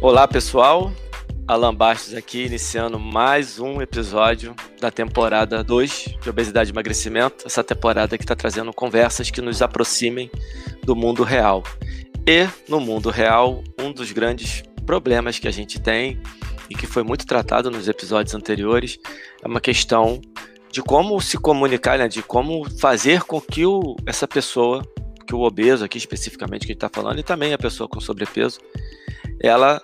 Olá, pessoal. Alan Bastos aqui, iniciando mais um episódio da temporada 2 de Obesidade e Emagrecimento. Essa temporada que está trazendo conversas que nos aproximem do mundo real. E, no mundo real, um dos grandes problemas que a gente tem e que foi muito tratado nos episódios anteriores é uma questão de como se comunicar, né? de como fazer com que o, essa pessoa, que o obeso aqui especificamente que a gente está falando, e também a pessoa com sobrepeso, ela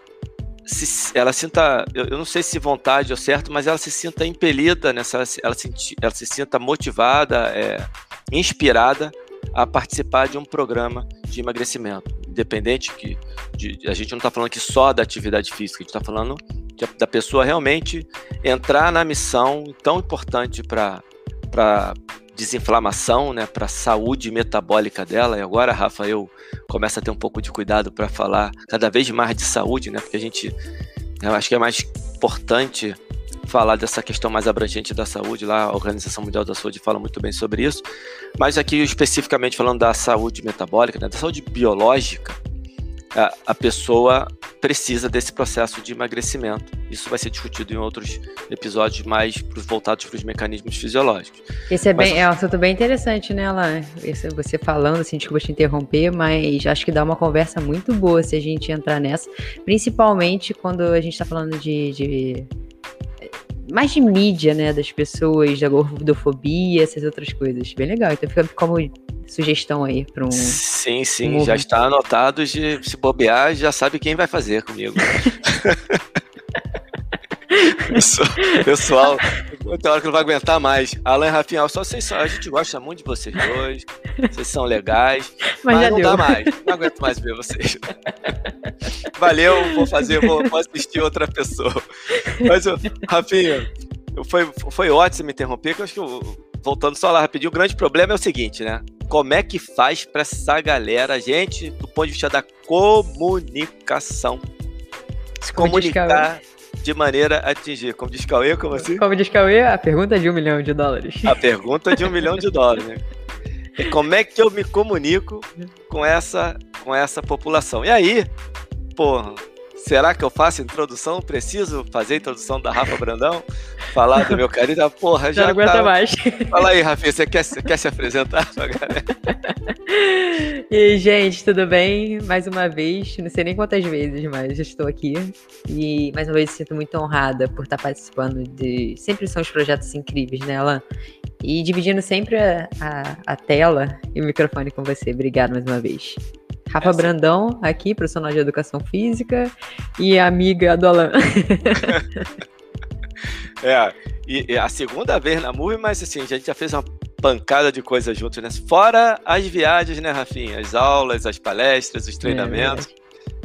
se, ela sinta, eu, eu, não sei se vontade ou certo, mas ela se sinta impelida nessa, ela se, ela se sinta motivada, é, inspirada a participar de um programa de emagrecimento. Independente que de, a gente não está falando aqui só da atividade física, a gente está falando de, da pessoa realmente entrar na missão tão importante para desinflamação, né, para a saúde metabólica dela. E agora, Rafa, eu começo a ter um pouco de cuidado para falar cada vez mais de saúde, né, porque a gente, eu acho que é mais importante falar dessa questão mais abrangente da saúde. Lá, a Organização Mundial da Saúde fala muito bem sobre isso. Mas aqui, especificamente falando da saúde metabólica, né, da saúde biológica, a, a pessoa precisa desse processo de emagrecimento. Isso vai ser discutido em outros episódios mais voltados para os mecanismos fisiológicos. Esse é, bem, mas, é um assunto bem interessante, né, Alain? Você falando, assim, desculpa te interromper, mas acho que dá uma conversa muito boa se a gente entrar nessa, principalmente quando a gente está falando de, de mais de mídia, né, das pessoas, da gordofobia, essas outras coisas. Bem legal. Então fica como sugestão aí para um. Sim, sim, um já está anotado. De se bobear, já sabe quem vai fazer comigo. Pessoal, tem hora que não vai aguentar mais. Alan e Rafinha, só vocês só, a gente gosta muito de vocês dois. Vocês são legais. Mas, mas não deu. dá mais. Não aguento mais ver vocês. Valeu, vou fazer, vou, vou assistir outra pessoa. Mas, Rafinha, foi, foi ótimo você me interromper, que eu acho que eu, voltando só lá rapidinho, o grande problema é o seguinte, né? Como é que faz para essa galera, gente, do ponto de vista da comunicação, se comunicar de maneira a atingir. Como diz Cauê, como assim? Como diz Cauê, a pergunta é de um milhão de dólares. A pergunta é de um milhão de dólares, né? E como é que eu me comunico com essa, com essa população? E aí, porra, será que eu faço introdução? Preciso fazer a introdução da Rafa Brandão? Falar do meu carinho? Porra, já, não aguenta tá... mais. Fala aí, Rafinha, você quer, quer se apresentar pra galera? E gente, tudo bem? Mais uma vez, não sei nem quantas vezes, mas já estou aqui. E mais uma vez sinto muito honrada por estar participando de. Sempre são os projetos incríveis, né, Alan? E dividindo sempre a, a, a tela e o microfone com você. Obrigado mais uma vez. Rafa Essa. Brandão, aqui, profissional de educação física, e amiga do Alan. é, e, e, a segunda vez na Move, mas assim, a gente já fez uma pancada de coisas juntos, né? Fora as viagens, né, Rafinha? As aulas, as palestras, os treinamentos.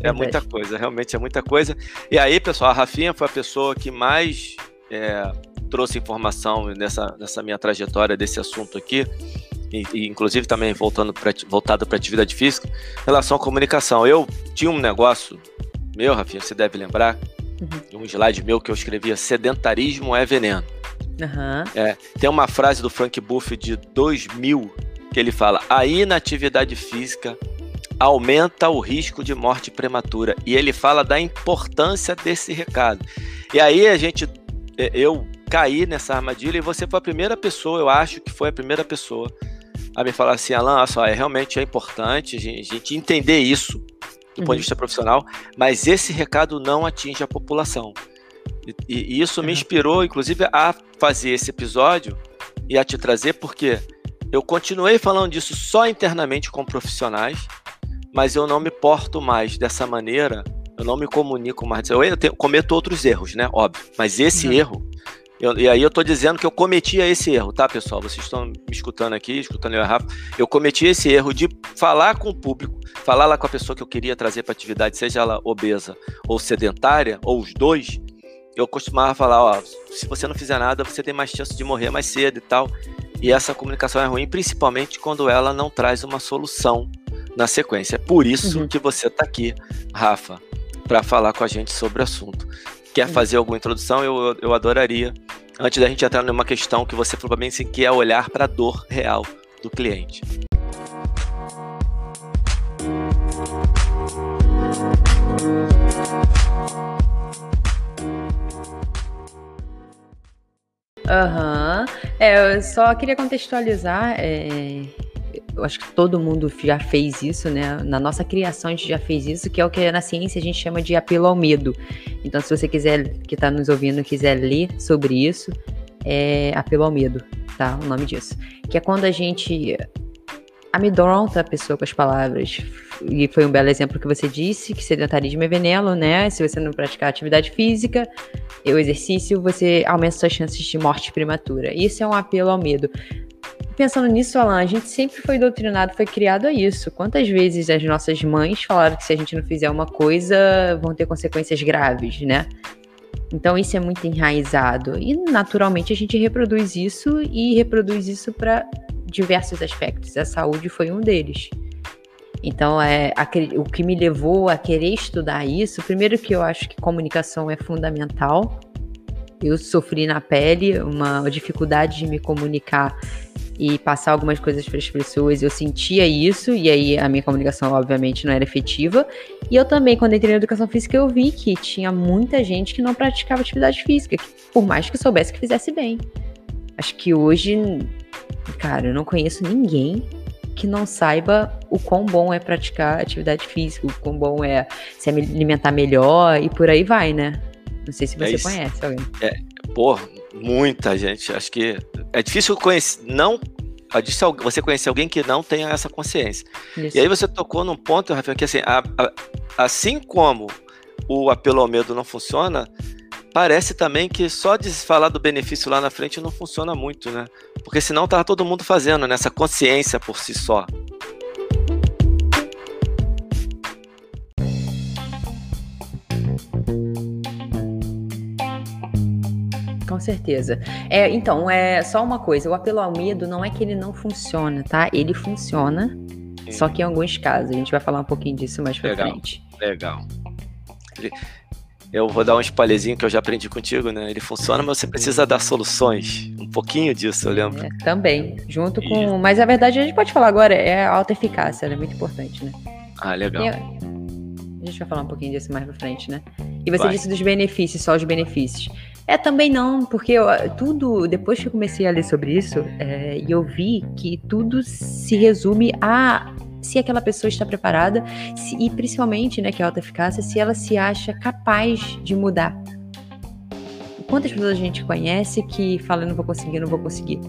É, é, é muita coisa, realmente é muita coisa. E aí, pessoal, a Rafinha foi a pessoa que mais é, trouxe informação nessa, nessa minha trajetória desse assunto aqui e, e inclusive também voltando pra, voltado para atividade física, em relação à comunicação. Eu tinha um negócio meu, Rafinha, você deve lembrar, uhum. um slide meu que eu escrevia: sedentarismo é veneno. Uhum. É, tem uma frase do Frank Buff de 2000 que ele fala: a inatividade física aumenta o risco de morte prematura. E ele fala da importância desse recado. E aí a gente, é, eu caí nessa armadilha e você foi a primeira pessoa, eu acho que foi a primeira pessoa a me falar assim, Alan, só, é, realmente é importante a gente entender isso do uhum. ponto de uhum. vista profissional, mas esse recado não atinge a população. E, e isso uhum. me inspirou, inclusive, a fazer esse episódio e a te trazer, porque eu continuei falando disso só internamente com profissionais, mas eu não me porto mais dessa maneira, eu não me comunico mais. Eu, eu tenho, cometo outros erros, né? Óbvio. Mas esse uhum. erro eu, e aí eu estou dizendo que eu cometia esse erro, tá, pessoal? Vocês estão me escutando aqui, escutando eu e Rafa. Eu cometi esse erro de falar com o público, falar lá com a pessoa que eu queria trazer para atividade, seja ela obesa ou sedentária, ou os dois. Eu costumava falar, ó, se você não fizer nada, você tem mais chance de morrer mais cedo e tal. E essa comunicação é ruim, principalmente quando ela não traz uma solução na sequência. É por isso uhum. que você está aqui, Rafa, para falar com a gente sobre o assunto quer fazer alguma introdução, eu, eu adoraria. Antes da gente entrar numa questão que você falou para mim, assim, que é olhar para a dor real do cliente. Aham. Uhum. É, eu só queria contextualizar é, eu acho que todo mundo já fez isso, né? Na nossa criação a gente já fez isso, que é o que na ciência a gente chama de apelo ao medo. Então, se você quiser, que está nos ouvindo, quiser ler sobre isso, é apelo ao medo, tá? O nome disso. Que é quando a gente amedronta a pessoa com as palavras. E foi um belo exemplo que você disse, que sedentarismo é veneno, né? Se você não praticar atividade física, o exercício, você aumenta suas chances de morte prematura. Isso é um apelo ao medo. Pensando nisso, Alan, a gente sempre foi doutrinado, foi criado a isso. Quantas vezes as nossas mães falaram que se a gente não fizer uma coisa, vão ter consequências graves, né? Então isso é muito enraizado e naturalmente a gente reproduz isso e reproduz isso para diversos aspectos. A saúde foi um deles. Então, é, o que me levou a querer estudar isso, primeiro que eu acho que comunicação é fundamental. Eu sofri na pele uma dificuldade de me comunicar e passar algumas coisas para as pessoas. Eu sentia isso, e aí a minha comunicação, obviamente, não era efetiva. E eu também, quando entrei na educação física, eu vi que tinha muita gente que não praticava atividade física, por mais que soubesse que fizesse bem. Acho que hoje Cara, eu não conheço ninguém que não saiba o quão bom é praticar atividade física, o quão bom é se alimentar melhor e por aí vai, né? Não sei se você é conhece alguém. É, pô, muita gente. Acho que é difícil conhecer, não você conhecer alguém que não tenha essa consciência. Isso. E aí você tocou num ponto, Rafael, que assim, a, a, assim como o apelo ao medo não funciona, parece também que só de falar do benefício lá na frente não funciona muito, né? Porque senão tá todo mundo fazendo nessa consciência por si só. Com certeza. É, então, é só uma coisa, o apelo ao medo não é que ele não funciona, tá? Ele funciona, Sim. só que em alguns casos. A gente vai falar um pouquinho disso mais pra legal, frente. Legal. Eu vou dar um spoilerzinho que eu já aprendi contigo, né? Ele funciona, mas você precisa dar soluções. Um pouquinho disso, eu lembro. É, também. Junto com. E... Mas a verdade a gente pode falar agora, é a alta eficácia, ela é muito importante, né? Ah, legal. E a gente vai falar um pouquinho disso mais pra frente, né? E você vai. disse dos benefícios, só os benefícios. É, também não, porque eu, tudo, depois que eu comecei a ler sobre isso, é, eu vi que tudo se resume a se aquela pessoa está preparada se, e principalmente, né, que é alta eficácia, se ela se acha capaz de mudar. Quantas pessoas a gente conhece que fala não vou conseguir, não vou conseguir?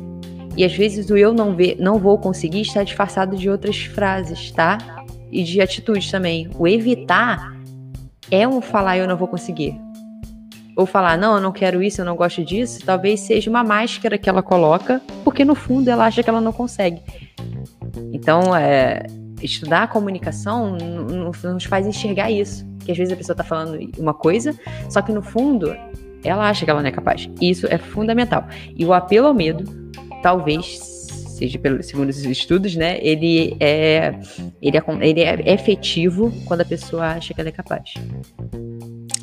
E às vezes o eu não ver, não vou conseguir está disfarçado de outras frases, tá? E de atitudes também. O evitar é um falar eu não vou conseguir. Ou falar, não, eu não quero isso, eu não gosto disso, talvez seja uma máscara que ela coloca, porque no fundo ela acha que ela não consegue. Então, é, estudar a comunicação nos faz enxergar isso. Que às vezes a pessoa está falando uma coisa, só que no fundo ela acha que ela não é capaz. Isso é fundamental. E o apelo ao medo, talvez seja pelo segundo os estudos, né? Ele é ele é, ele é efetivo quando a pessoa acha que ela é capaz.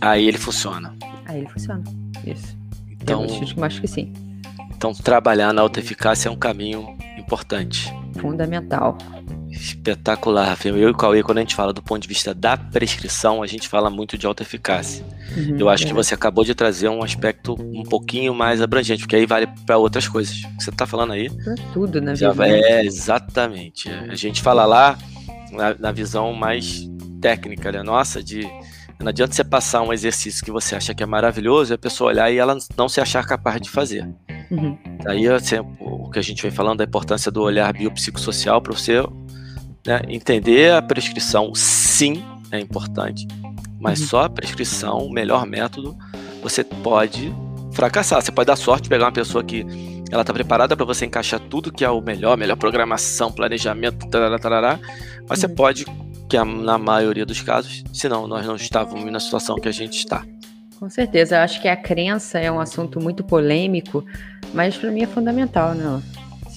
Aí ele funciona. Aí ele funciona. Isso. Então, eu acho que sim. Então trabalhar na autoeficácia é um caminho importante. Fundamental. Espetacular, Rafael. Eu e o Cauê, quando a gente fala do ponto de vista da prescrição, a gente fala muito de alta eficácia. Uhum, eu acho é. que você acabou de trazer um aspecto um pouquinho mais abrangente, porque aí vale para outras coisas. O que você está falando aí? Pra tudo, né? É, exatamente. A gente fala lá na, na visão mais técnica, né? Nossa, de não adianta você passar um exercício que você acha que é maravilhoso e a pessoa olhar e ela não se achar capaz de fazer. Uhum. Aí assim, o que a gente vem falando da importância do olhar biopsicossocial para você né, entender a prescrição, sim, é importante, mas uhum. só a prescrição, o melhor método, você pode fracassar. Você pode dar sorte pegar uma pessoa que ela está preparada para você encaixar tudo que é o melhor, melhor programação, planejamento, tarará, tarará, mas uhum. você pode que é na maioria dos casos, senão nós não estávamos na situação que a gente está. Com certeza, eu acho que a crença é um assunto muito polêmico, mas para mim é fundamental, né?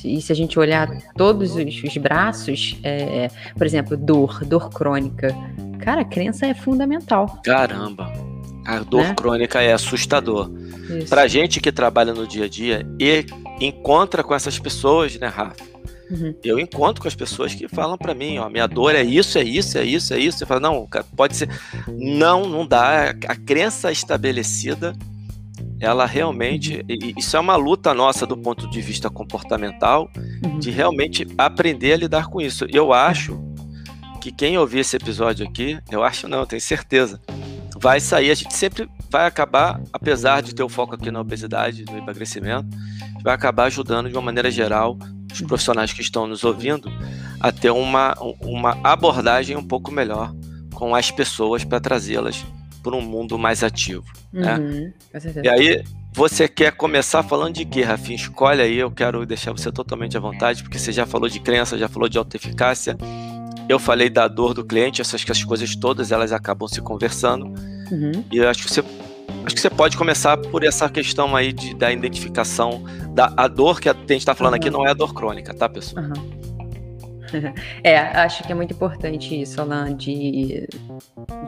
E se a gente olhar todos os, os braços, é, por exemplo, dor, dor crônica, cara, a crença é fundamental. Caramba, a dor né? crônica é assustador. Pra gente que trabalha no dia a dia e encontra com essas pessoas, né, Rafa? Uhum. Eu encontro com as pessoas que falam para mim, ó, minha dor é isso, é isso, é isso, é isso. Eu falo, não, pode ser. Não, não dá. A crença estabelecida ela realmente, isso é uma luta nossa do ponto de vista comportamental, uhum. de realmente aprender a lidar com isso. Eu acho que quem ouvir esse episódio aqui, eu acho não, eu tenho certeza, vai sair, a gente sempre vai acabar, apesar de ter o foco aqui na obesidade, no emagrecimento, vai acabar ajudando de uma maneira geral os profissionais que estão nos ouvindo a ter uma, uma abordagem um pouco melhor com as pessoas para trazê-las para um mundo mais ativo. Né? Uhum, e aí, você quer começar falando de quê, Rafinha? Escolhe aí, eu quero deixar você totalmente à vontade, porque você já falou de crença, já falou de autoeficácia, eu falei da dor do cliente, essas, essas coisas todas, elas acabam se conversando, uhum. e eu acho que você Acho que você pode começar por essa questão aí de, da identificação da a dor que a gente está falando uhum. aqui não é a dor crônica, tá, pessoal? Uhum. É, acho que é muito importante isso, Alan, de,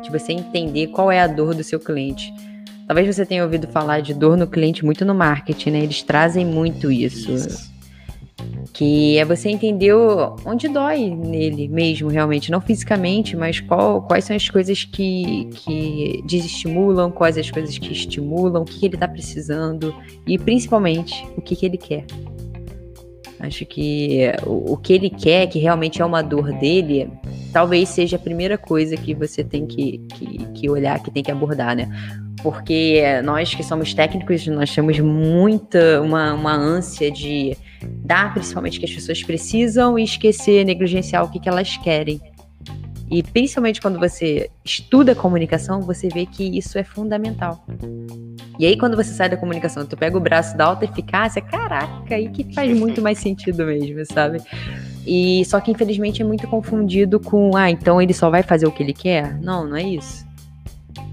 de você entender qual é a dor do seu cliente. Talvez você tenha ouvido falar de dor no cliente muito no marketing, né? Eles trazem muito isso. isso. Que é você entender onde dói nele mesmo, realmente. Não fisicamente, mas qual, quais são as coisas que, que desestimulam, quais as coisas que estimulam, o que, que ele está precisando e principalmente o que, que ele quer. Acho que o, o que ele quer, que realmente é uma dor dele, talvez seja a primeira coisa que você tem que, que, que olhar, que tem que abordar, né? Porque nós que somos técnicos, nós temos muita, uma, uma ânsia de dar principalmente o que as pessoas precisam e esquecer, negligenciar o que, que elas querem. E principalmente quando você estuda comunicação, você vê que isso é fundamental. E aí, quando você sai da comunicação, tu pega o braço da alta eficácia, caraca, aí que faz muito mais sentido mesmo, sabe? E só que infelizmente é muito confundido com, ah, então ele só vai fazer o que ele quer? Não, não é isso.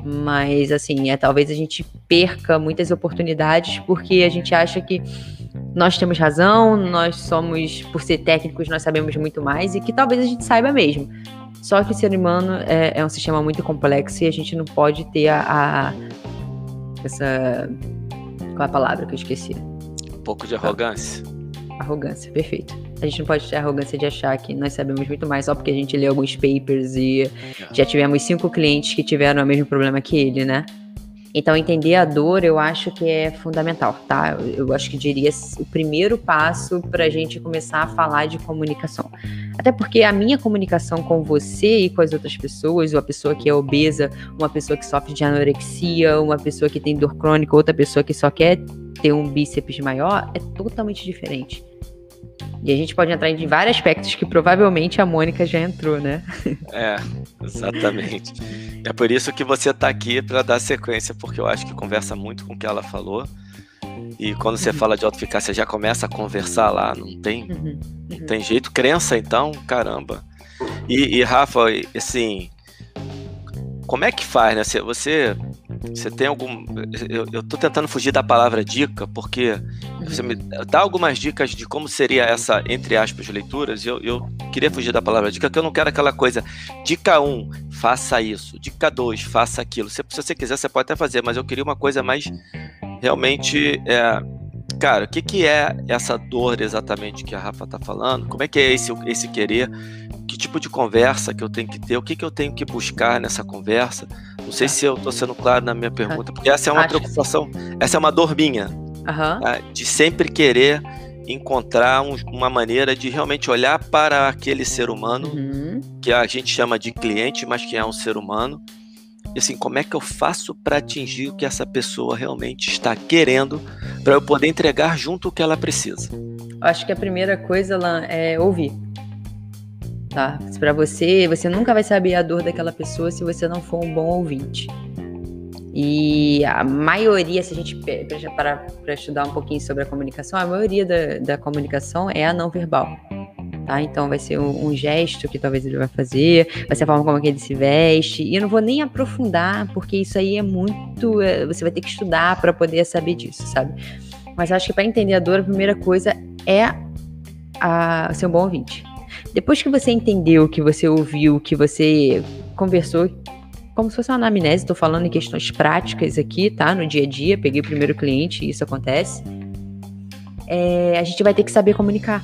Mas assim, é talvez a gente perca muitas oportunidades porque a gente acha que nós temos razão, nós somos, por ser técnicos, nós sabemos muito mais e que talvez a gente saiba mesmo. Só que o ser humano é, é um sistema muito complexo e a gente não pode ter a, a essa. Qual é a palavra que eu esqueci? Um pouco de arrogância. Arrogância, perfeito. A gente não pode ter a arrogância de achar que nós sabemos muito mais só porque a gente lê alguns papers e é. já tivemos cinco clientes que tiveram o mesmo problema que ele, né? Então, entender a dor eu acho que é fundamental, tá? Eu, acho que diria o primeiro passo para a gente começar a falar de comunicação. Até porque a minha comunicação com você e com as outras pessoas, uma pessoa que é obesa, uma pessoa que sofre de anorexia, uma pessoa que tem dor crônica, outra pessoa que só quer ter um bíceps maior, é totalmente diferente. E a gente pode entrar em vários aspectos que provavelmente a Mônica já entrou, né? É, exatamente. É por isso que você está aqui para dar sequência, porque eu acho que conversa muito com o que ela falou. E quando você uhum. fala de autoeficácia, já começa a conversar lá, não tem, uhum. Uhum. não tem jeito. Crença, então, caramba. E, e Rafa, assim, como é que faz, né? Você, você tem algum. Eu, eu tô tentando fugir da palavra dica, porque você me dá algumas dicas de como seria essa, entre aspas, leituras. Eu, eu queria fugir da palavra dica, que eu não quero aquela coisa. Dica 1, um, faça isso. Dica 2, faça aquilo. Se, se, você quiser, você pode até fazer, mas eu queria uma coisa mais realmente. É, cara, o que, que é essa dor exatamente que a Rafa tá falando? Como é que é esse, esse querer? que tipo de conversa que eu tenho que ter, o que, que eu tenho que buscar nessa conversa. Não sei tá. se eu estou sendo claro na minha pergunta, porque essa é uma Acho preocupação, essa é uma dor minha, uhum. tá? de sempre querer encontrar um, uma maneira de realmente olhar para aquele ser humano, uhum. que a gente chama de cliente, mas que é um ser humano, e assim, como é que eu faço para atingir o que essa pessoa realmente está querendo, para eu poder entregar junto o que ela precisa? Acho que a primeira coisa, Lan, é ouvir tá? Para você, você nunca vai saber a dor daquela pessoa se você não for um bom ouvinte. E a maioria, se a gente para estudar um pouquinho sobre a comunicação, a maioria da, da comunicação é a não verbal. Tá? Então vai ser um, um, gesto que talvez ele vai fazer, vai ser a forma como ele se veste. E eu não vou nem aprofundar, porque isso aí é muito. É, você vai ter que estudar para poder saber disso, sabe? Mas acho que para entender a dor, a primeira coisa é a, ser um bom ouvinte. Depois que você entendeu, que você ouviu, que você conversou, como se fosse uma anamnese, estou falando em questões práticas aqui, tá? No dia a dia, peguei o primeiro cliente e isso acontece. É, a gente vai ter que saber comunicar.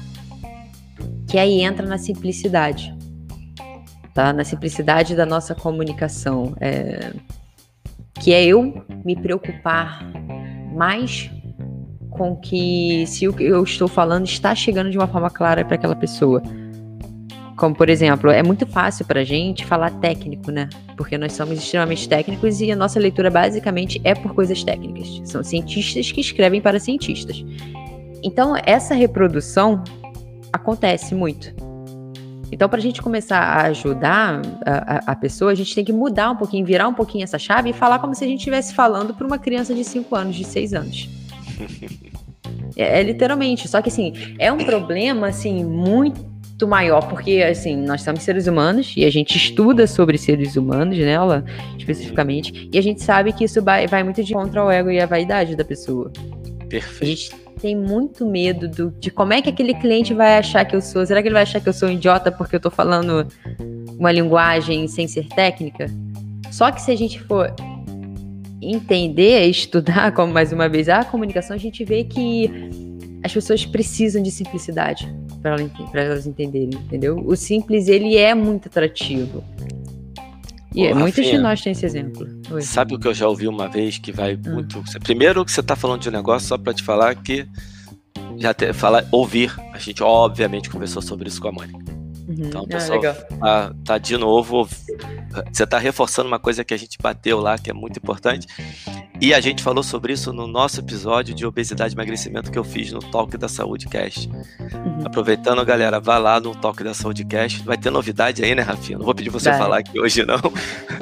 Que aí entra na simplicidade. Tá? Na simplicidade da nossa comunicação. É, que é eu me preocupar mais com que se o que eu estou falando está chegando de uma forma clara para aquela pessoa. Como, por exemplo, é muito fácil para a gente falar técnico, né? Porque nós somos extremamente técnicos e a nossa leitura basicamente é por coisas técnicas. São cientistas que escrevem para cientistas. Então, essa reprodução acontece muito. Então, para a gente começar a ajudar a, a, a, pessoa, a gente tem que mudar um pouquinho, virar um pouquinho essa chave e falar como se a gente estivesse falando para uma criança de 5 anos, de 6 anos. É, é, literalmente. Só que, assim, é um problema, assim, muito maior, porque assim, nós somos seres humanos e a gente estuda sobre seres humanos, nela, né, especificamente, e a gente sabe que isso vai, vai muito de contra o ego e a vaidade da pessoa. Perfeito. A gente tem muito medo do, de como é que aquele cliente vai achar que eu sou. Será que ele vai achar que eu sou um idiota porque eu tô falando uma linguagem sem ser técnica? Só que se a gente for entender, estudar, como mais uma vez, a comunicação, a gente vê que as pessoas precisam de simplicidade para elas entenderem, entendeu? O simples, ele é muito atrativo. E Ô, muitos de nós têm esse exemplo. Oi. Sabe o que eu já ouvi uma vez que vai hum. muito. Primeiro que você está falando de um negócio, só para te falar que já te, fala, ouvir. A gente obviamente conversou sobre isso com a Mônica. Uhum. Então, pessoal, ah, tá, tá, de novo. Você está reforçando uma coisa que a gente bateu lá, que é muito importante. E a gente falou sobre isso no nosso episódio de obesidade e emagrecimento que eu fiz no Talk da Saúde Cast. Uhum. Aproveitando, galera, vá lá no Talk da Saúde Cast. Vai ter novidade aí, né, Rafinha? Não vou pedir você Vai. falar aqui hoje, não.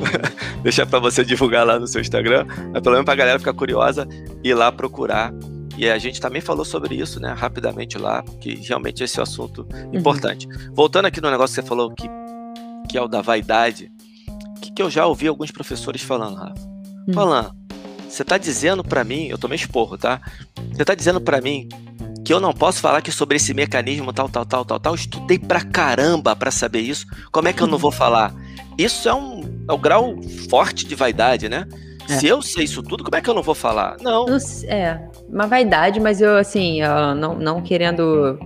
Deixa para você divulgar lá no seu Instagram. Mas pelo menos pra galera ficar curiosa e ir lá procurar e a gente também falou sobre isso, né, rapidamente lá, que realmente esse é um assunto uhum. importante. Voltando aqui no negócio que você falou que, que é o da vaidade, que, que eu já ouvi alguns professores falando, Rafa. Uhum. Falando, você está dizendo para mim, eu tomei esporro, tá? Você está dizendo para mim que eu não posso falar que sobre esse mecanismo tal, tal, tal, tal, tal, estudei pra caramba para saber isso. Como é que eu não vou falar? Isso é um, é um grau forte de vaidade, né? É. Se eu sei isso tudo, como é que eu não vou falar? Não. É, uma vaidade, mas eu, assim, não, não querendo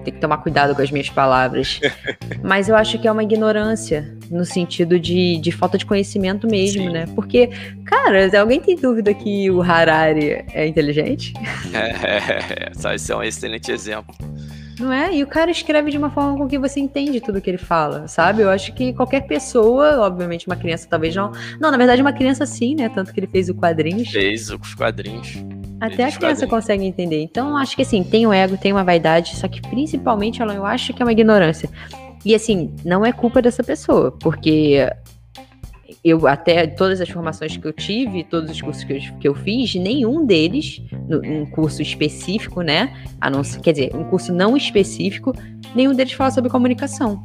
ter que tomar cuidado com as minhas palavras. mas eu acho que é uma ignorância, no sentido de, de falta de conhecimento mesmo, Sim. né? Porque, cara, alguém tem dúvida que o Harari é inteligente? É, é, esse é um excelente exemplo. Não é? E o cara escreve de uma forma com que você entende tudo que ele fala, sabe? Eu acho que qualquer pessoa, obviamente uma criança talvez não. Não, na verdade uma criança sim, né? Tanto que ele fez o quadrinhos. Fez os quadrinhos. Até a criança consegue entender. Então, acho que assim, tem o ego, tem uma vaidade, só que principalmente eu acho que é uma ignorância. E assim, não é culpa dessa pessoa, porque eu até todas as formações que eu tive, todos os cursos que eu, que eu fiz, nenhum deles, no, um curso específico, né? A não quer dizer, um curso não específico, nenhum deles fala sobre comunicação.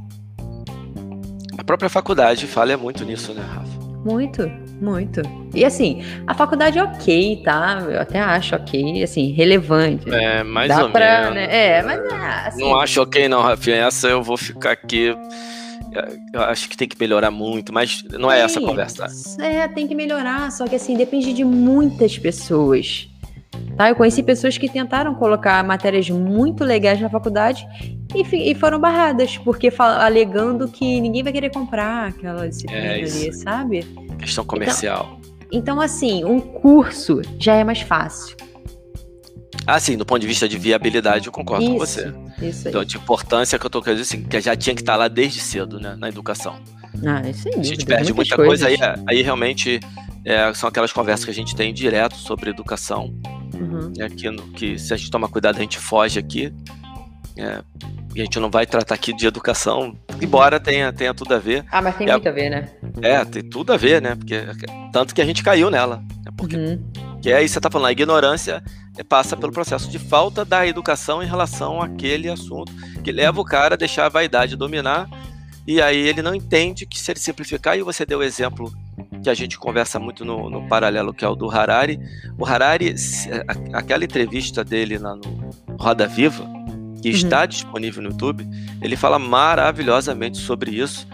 A própria faculdade falha muito nisso, né, Rafa? Muito, muito. E assim, a faculdade é ok, tá? Eu até acho ok, assim, relevante. É, mais Dá ou pra, menos. Né? É, mas é, assim, Não acho ok não, Rafinha. Essa eu vou ficar aqui eu acho que tem que melhorar muito, mas não é essa a conversa. É, tem que melhorar, só que assim, depende de muitas pessoas. Tá? Eu conheci pessoas que tentaram colocar matérias muito legais na faculdade e, e foram barradas, porque alegando que ninguém vai querer comprar aquela disciplina é ali, sabe? Questão comercial. Então, então, assim, um curso já é mais fácil. Ah, sim, do ponto de vista de viabilidade, eu concordo isso, com você. Isso aí. Então, de importância que eu tô querendo dizer, assim, que já tinha que estar lá desde cedo, né, na educação. Ah, isso aí. A gente perde muita coisas. coisa, aí, aí realmente é, são aquelas conversas que a gente tem direto sobre educação. Uhum. É, que, que se a gente tomar cuidado, a gente foge aqui. É, e a gente não vai tratar aqui de educação, embora tenha, tenha tudo a ver. Ah, mas tem é, muito a ver, né? É, tem tudo a ver, né? Porque, tanto que a gente caiu nela. Né? Porque, uhum. Que aí você tá falando, a ignorância é, passa pelo processo de falta da educação em relação àquele assunto, que leva o cara a deixar a vaidade dominar, e aí ele não entende que se ele simplificar, e você deu o exemplo que a gente conversa muito no, no paralelo, que é o do Harari. O Harari, aquela entrevista dele lá no Roda Viva, que uhum. está disponível no YouTube, ele fala maravilhosamente sobre isso,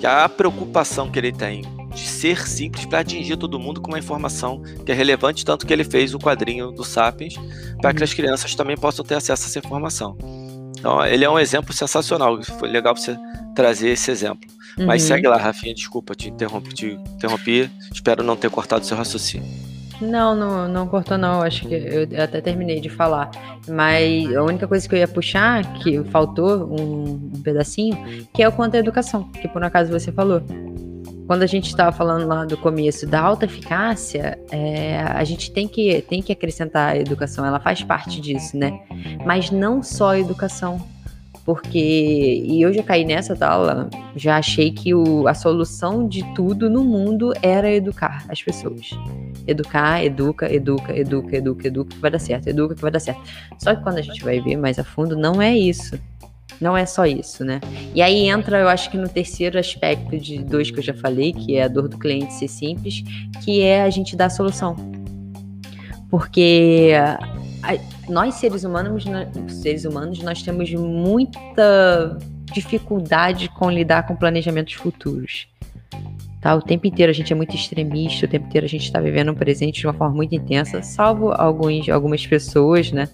que a preocupação que ele tem de ser simples para atingir todo mundo com uma informação que é relevante, tanto que ele fez o quadrinho do Sapiens para que as crianças também possam ter acesso a essa informação. Então, ele é um exemplo sensacional. Foi legal você trazer esse exemplo. Uhum. Mas segue lá, Rafinha, desculpa, te interrompi, te interrompi. Espero não ter cortado seu raciocínio. Não, não, não cortou não. Acho que eu até terminei de falar. Mas a única coisa que eu ia puxar, que faltou um, um pedacinho, que é o quanto à educação, que por acaso você falou. Quando a gente estava falando lá do começo da alta eficácia, é, a gente tem que, tem que acrescentar a educação, ela faz parte disso, né? Mas não só a educação porque e eu já caí nessa tal, já achei que o, a solução de tudo no mundo era educar as pessoas. Educar, educa, educa, educa, educa, educa, que vai dar certo, educa que vai dar certo. Só que quando a gente vai ver mais a fundo, não é isso. Não é só isso, né? E aí entra, eu acho que no terceiro aspecto de dois que eu já falei, que é a dor do cliente ser simples, que é a gente dar a solução. Porque nós seres humanos, seres humanos, nós temos muita dificuldade com lidar com planejamentos futuros. Tá? O tempo inteiro a gente é muito extremista, o tempo inteiro a gente está vivendo um presente de uma forma muito intensa, salvo alguns, algumas pessoas, né?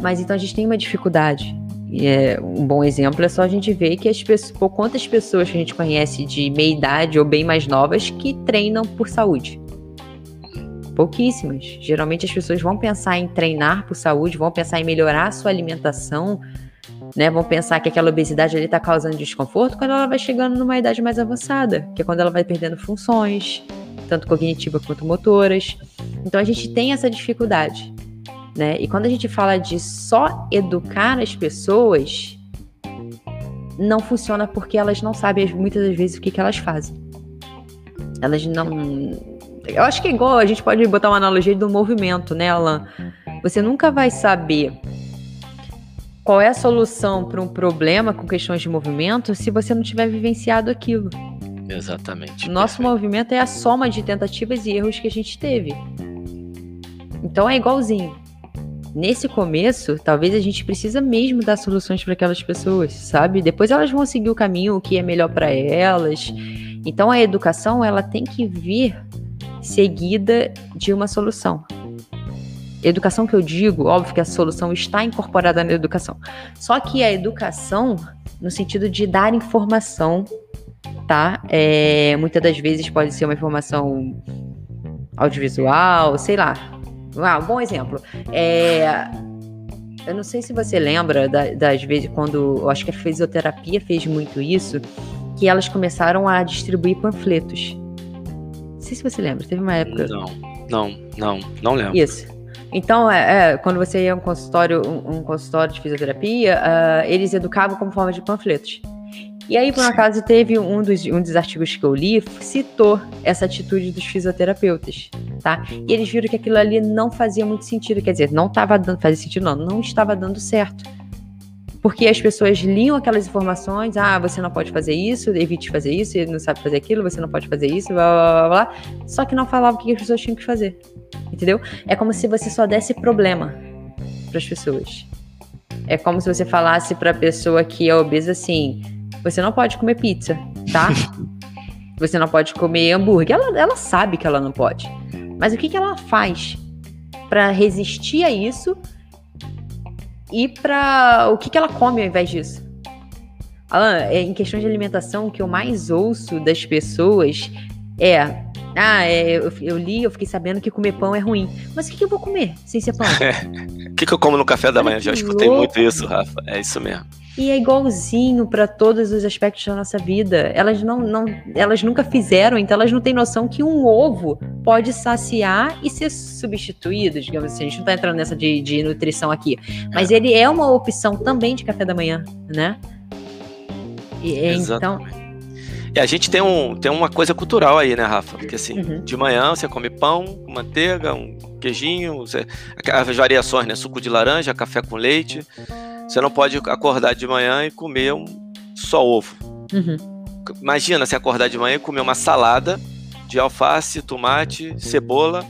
Mas então a gente tem uma dificuldade. É, um bom exemplo é só a gente ver que as pessoas, por quantas pessoas que a gente conhece de meia idade ou bem mais novas que treinam por saúde. Pouquíssimas. Geralmente as pessoas vão pensar em treinar por saúde, vão pensar em melhorar a sua alimentação, né? Vão pensar que aquela obesidade ali está causando desconforto quando ela vai chegando numa idade mais avançada, que é quando ela vai perdendo funções, tanto cognitivas quanto motoras. Então a gente tem essa dificuldade, né? E quando a gente fala de só educar as pessoas, não funciona porque elas não sabem muitas das vezes o que, que elas fazem. Elas não eu acho que é igual, a gente pode botar uma analogia do movimento, né, Alan? Você nunca vai saber qual é a solução para um problema com questões de movimento se você não tiver vivenciado aquilo. Exatamente. Nosso perfeito. movimento é a soma de tentativas e erros que a gente teve. Então é igualzinho. Nesse começo, talvez a gente precisa mesmo dar soluções para aquelas pessoas, sabe? Depois elas vão seguir o caminho que é melhor para elas. Então a educação ela tem que vir seguida de uma solução. Educação que eu digo, óbvio que a solução está incorporada na educação. Só que a educação, no sentido de dar informação, tá? É, muitas das vezes pode ser uma informação audiovisual, sei lá. Ah, um bom exemplo. É, eu não sei se você lembra da, das vezes quando eu acho que a fisioterapia fez muito isso, que elas começaram a distribuir panfletos sei se você lembra, teve uma época. Não, não, não, não lembro. Isso. Então, é, é, quando você ia a um consultório, um, um consultório de fisioterapia, uh, eles educavam como forma de panfletos. E aí, por um acaso, teve um dos, um dos artigos que eu li, citou essa atitude dos fisioterapeutas, tá? E eles viram que aquilo ali não fazia muito sentido, quer dizer, não estava dando, fazia sentido não, não estava dando certo porque as pessoas liam aquelas informações, ah, você não pode fazer isso, evite fazer isso, não sabe fazer aquilo, você não pode fazer isso, blá blá blá blá, só que não falava o que as pessoas tinham que fazer, entendeu? É como se você só desse problema para as pessoas. É como se você falasse para a pessoa que é obesa assim, você não pode comer pizza, tá? você não pode comer hambúrguer. Ela, ela sabe que ela não pode. Mas o que, que ela faz para resistir a isso e para o que, que ela come ao invés disso. Alan, é, em questões de alimentação, o que eu mais ouço das pessoas é ah, é, eu, eu, li, eu fiquei sabendo que comer pão é ruim. Mas o que, que eu vou comer sem ser pão? O que, que eu como no café da manhã? Já escutei louco. muito isso, Rafa. É isso mesmo. E é igualzinho para todos os aspectos da nossa vida. Elas não, não, elas nunca fizeram, então elas não têm noção que um ovo pode saciar e ser substituído, digamos assim. A gente não tá entrando nessa de, de nutrição aqui. Mas é. ele é uma opção também de café da manhã, né? E, então, e a gente tem, um, tem uma coisa cultural aí, né, Rafa? Porque assim, uhum. de manhã você come pão, manteiga, um queijinho, você, as variações, né? Suco de laranja, café com leite. Você não pode acordar de manhã e comer um, só ovo. Uhum. Imagina você acordar de manhã e comer uma salada de alface, tomate, cebola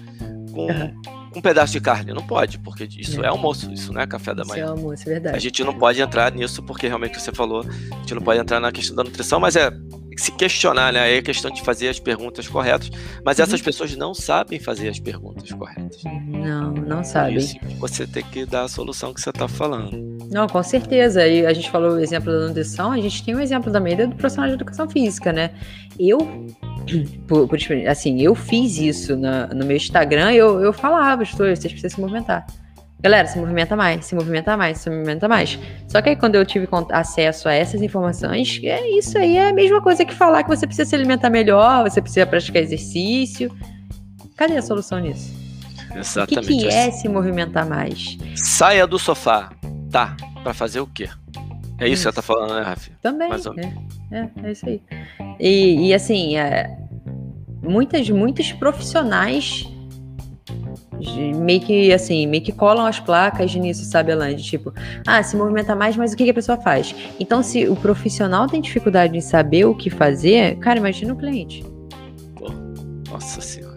com uhum um pedaço de carne. Não pode, porque isso é, é almoço, isso não é café da manhã. Isso é almoço, é verdade. A gente não pode entrar nisso, porque realmente você falou, a gente não pode entrar na questão da nutrição, mas é se questionar, né? Aí é questão de fazer as perguntas corretas. Mas uhum. essas pessoas não sabem fazer as perguntas corretas. Não, não sabem. Isso você tem que dar a solução que você está falando. Não, com certeza. E a gente falou o exemplo da nutrição, a gente tem um exemplo também do profissional de educação física, né? Eu por, por, assim, eu fiz isso na, no meu Instagram, eu, eu falava, estou, vocês precisam se movimentar. Galera, se movimenta mais, se movimenta mais, se movimenta mais. Só que aí quando eu tive acesso a essas informações, é isso aí é a mesma coisa que falar que você precisa se alimentar melhor, você precisa praticar exercício. Cadê a solução nisso? Exatamente. O que, que é se movimentar mais? Saia do sofá. Tá, para fazer o quê? É isso, isso, que você tá falando, né, Rafa? Também. É, é, é, isso aí. E, e assim, é, muitas, muitos profissionais meio que assim, meio que colam as placas nisso, sabe, Alande? Tipo, ah, se movimenta mais, mas o que, que a pessoa faz? Então, se o profissional tem dificuldade em saber o que fazer, cara, imagina o cliente. Pô, nossa senhora.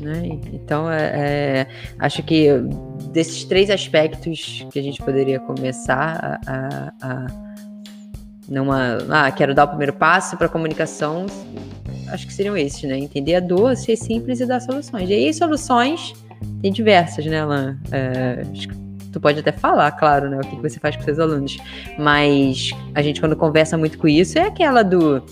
Né? Então, é, é, acho que desses três aspectos que a gente poderia começar a, a, a numa, ah, quero dar o primeiro passo para comunicação, acho que seriam esses, né? Entender a dor, ser simples e dar soluções. E aí, soluções tem diversas, né, Alan? É, tu pode até falar, claro, né, o que você faz com seus alunos, mas a gente, quando conversa muito com isso, é aquela do.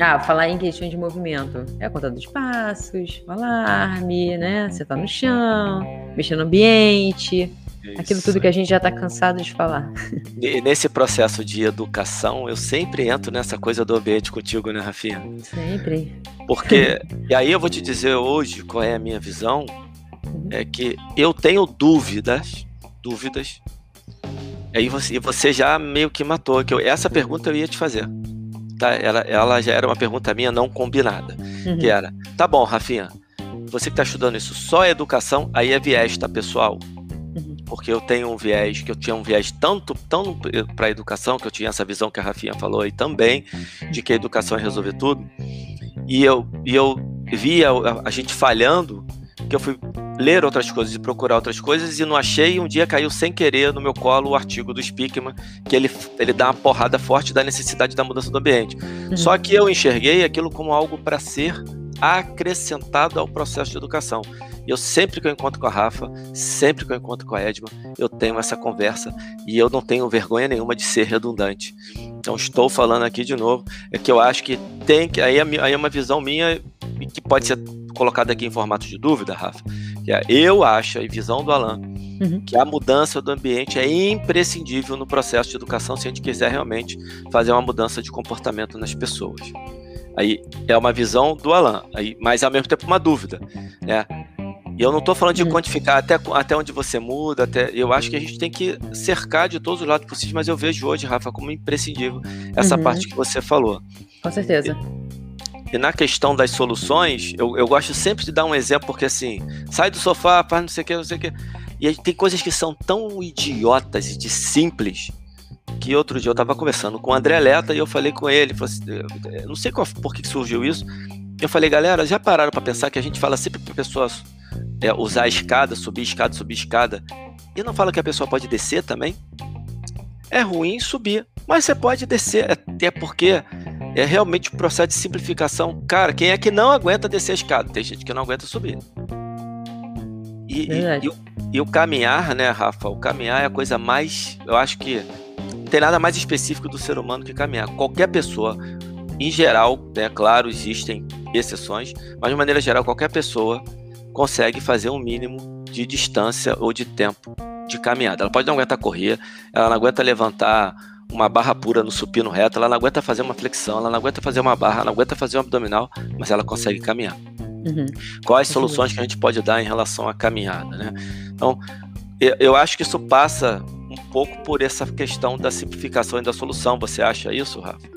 Ah, falar em questão de movimento. É a conta dos passos, o alarme, né? Você tá no chão, mexer no ambiente. Isso. Aquilo tudo que a gente já está cansado de falar. E nesse processo de educação, eu sempre entro nessa coisa do ambiente contigo, né, Rafinha? Sempre. Porque, e aí eu vou te dizer hoje qual é a minha visão. É que eu tenho dúvidas, dúvidas, aí você, você já meio que matou, que eu, essa pergunta eu ia te fazer. Tá? Ela, ela já era uma pergunta minha não combinada, uhum. que era, tá bom, Rafinha, você que está estudando isso só é educação, aí é viés, tá, pessoal? porque eu tenho um viés, que eu tinha um viés tanto, tão para a educação, que eu tinha essa visão que a Rafinha falou aí também, de que a educação é resolver tudo. E eu, e eu via a, a gente falhando, que eu fui ler outras coisas e procurar outras coisas e não achei. E um dia caiu sem querer no meu colo o artigo do Spickman, que ele, ele dá uma porrada forte da necessidade da mudança do ambiente. Uhum. Só que eu enxerguei aquilo como algo para ser acrescentado ao processo de educação. Eu sempre que eu encontro com a Rafa, sempre que eu encontro com a Edma, eu tenho essa conversa e eu não tenho vergonha nenhuma de ser redundante. Então estou falando aqui de novo, é que eu acho que tem que aí é, aí é uma visão minha que pode ser colocada aqui em formato de dúvida, Rafa. Que é, eu acho, a visão do Alan, uhum. que a mudança do ambiente é imprescindível no processo de educação se a gente quiser realmente fazer uma mudança de comportamento nas pessoas. Aí é uma visão do Alan, aí, mas ao mesmo tempo uma dúvida. Né? E eu não estou falando de hum. quantificar até, até onde você muda, até, eu acho que a gente tem que cercar de todos os lados possíveis, mas eu vejo hoje, Rafa, como imprescindível essa uhum. parte que você falou. Com certeza. E, e na questão das soluções, eu, eu gosto sempre de dar um exemplo, porque assim, sai do sofá, faz não sei o que, não sei o que. E tem coisas que são tão idiotas e de simples que outro dia eu estava conversando com o André Leta e eu falei com ele, assim, não sei qual, por que surgiu isso. Eu falei, galera, já pararam para pensar que a gente fala sempre para pessoas é, usar a escada, subir escada, subir escada, e não fala que a pessoa pode descer também? É ruim subir, mas você pode descer, até porque é realmente um processo de simplificação. Cara, quem é que não aguenta descer a escada? Tem gente que não aguenta subir. E, e, e, o, e, o, caminhar, né, Rafa? O caminhar é a coisa mais. Eu acho que não tem nada mais específico do ser humano que caminhar. Qualquer pessoa, em geral, né, claro, existem exceções, mas de maneira geral, qualquer pessoa consegue fazer um mínimo de distância ou de tempo de caminhada. Ela pode não aguentar correr, ela não aguenta levantar uma barra pura no supino reto, ela não aguenta fazer uma flexão, ela não aguenta fazer uma barra, ela não aguenta fazer um abdominal, mas ela consegue caminhar. Uhum. Quais soluções que a gente pode dar em relação à caminhada, né? Então, eu acho que isso passa um pouco por essa questão da simplificação e da solução. Você acha isso, Rafa?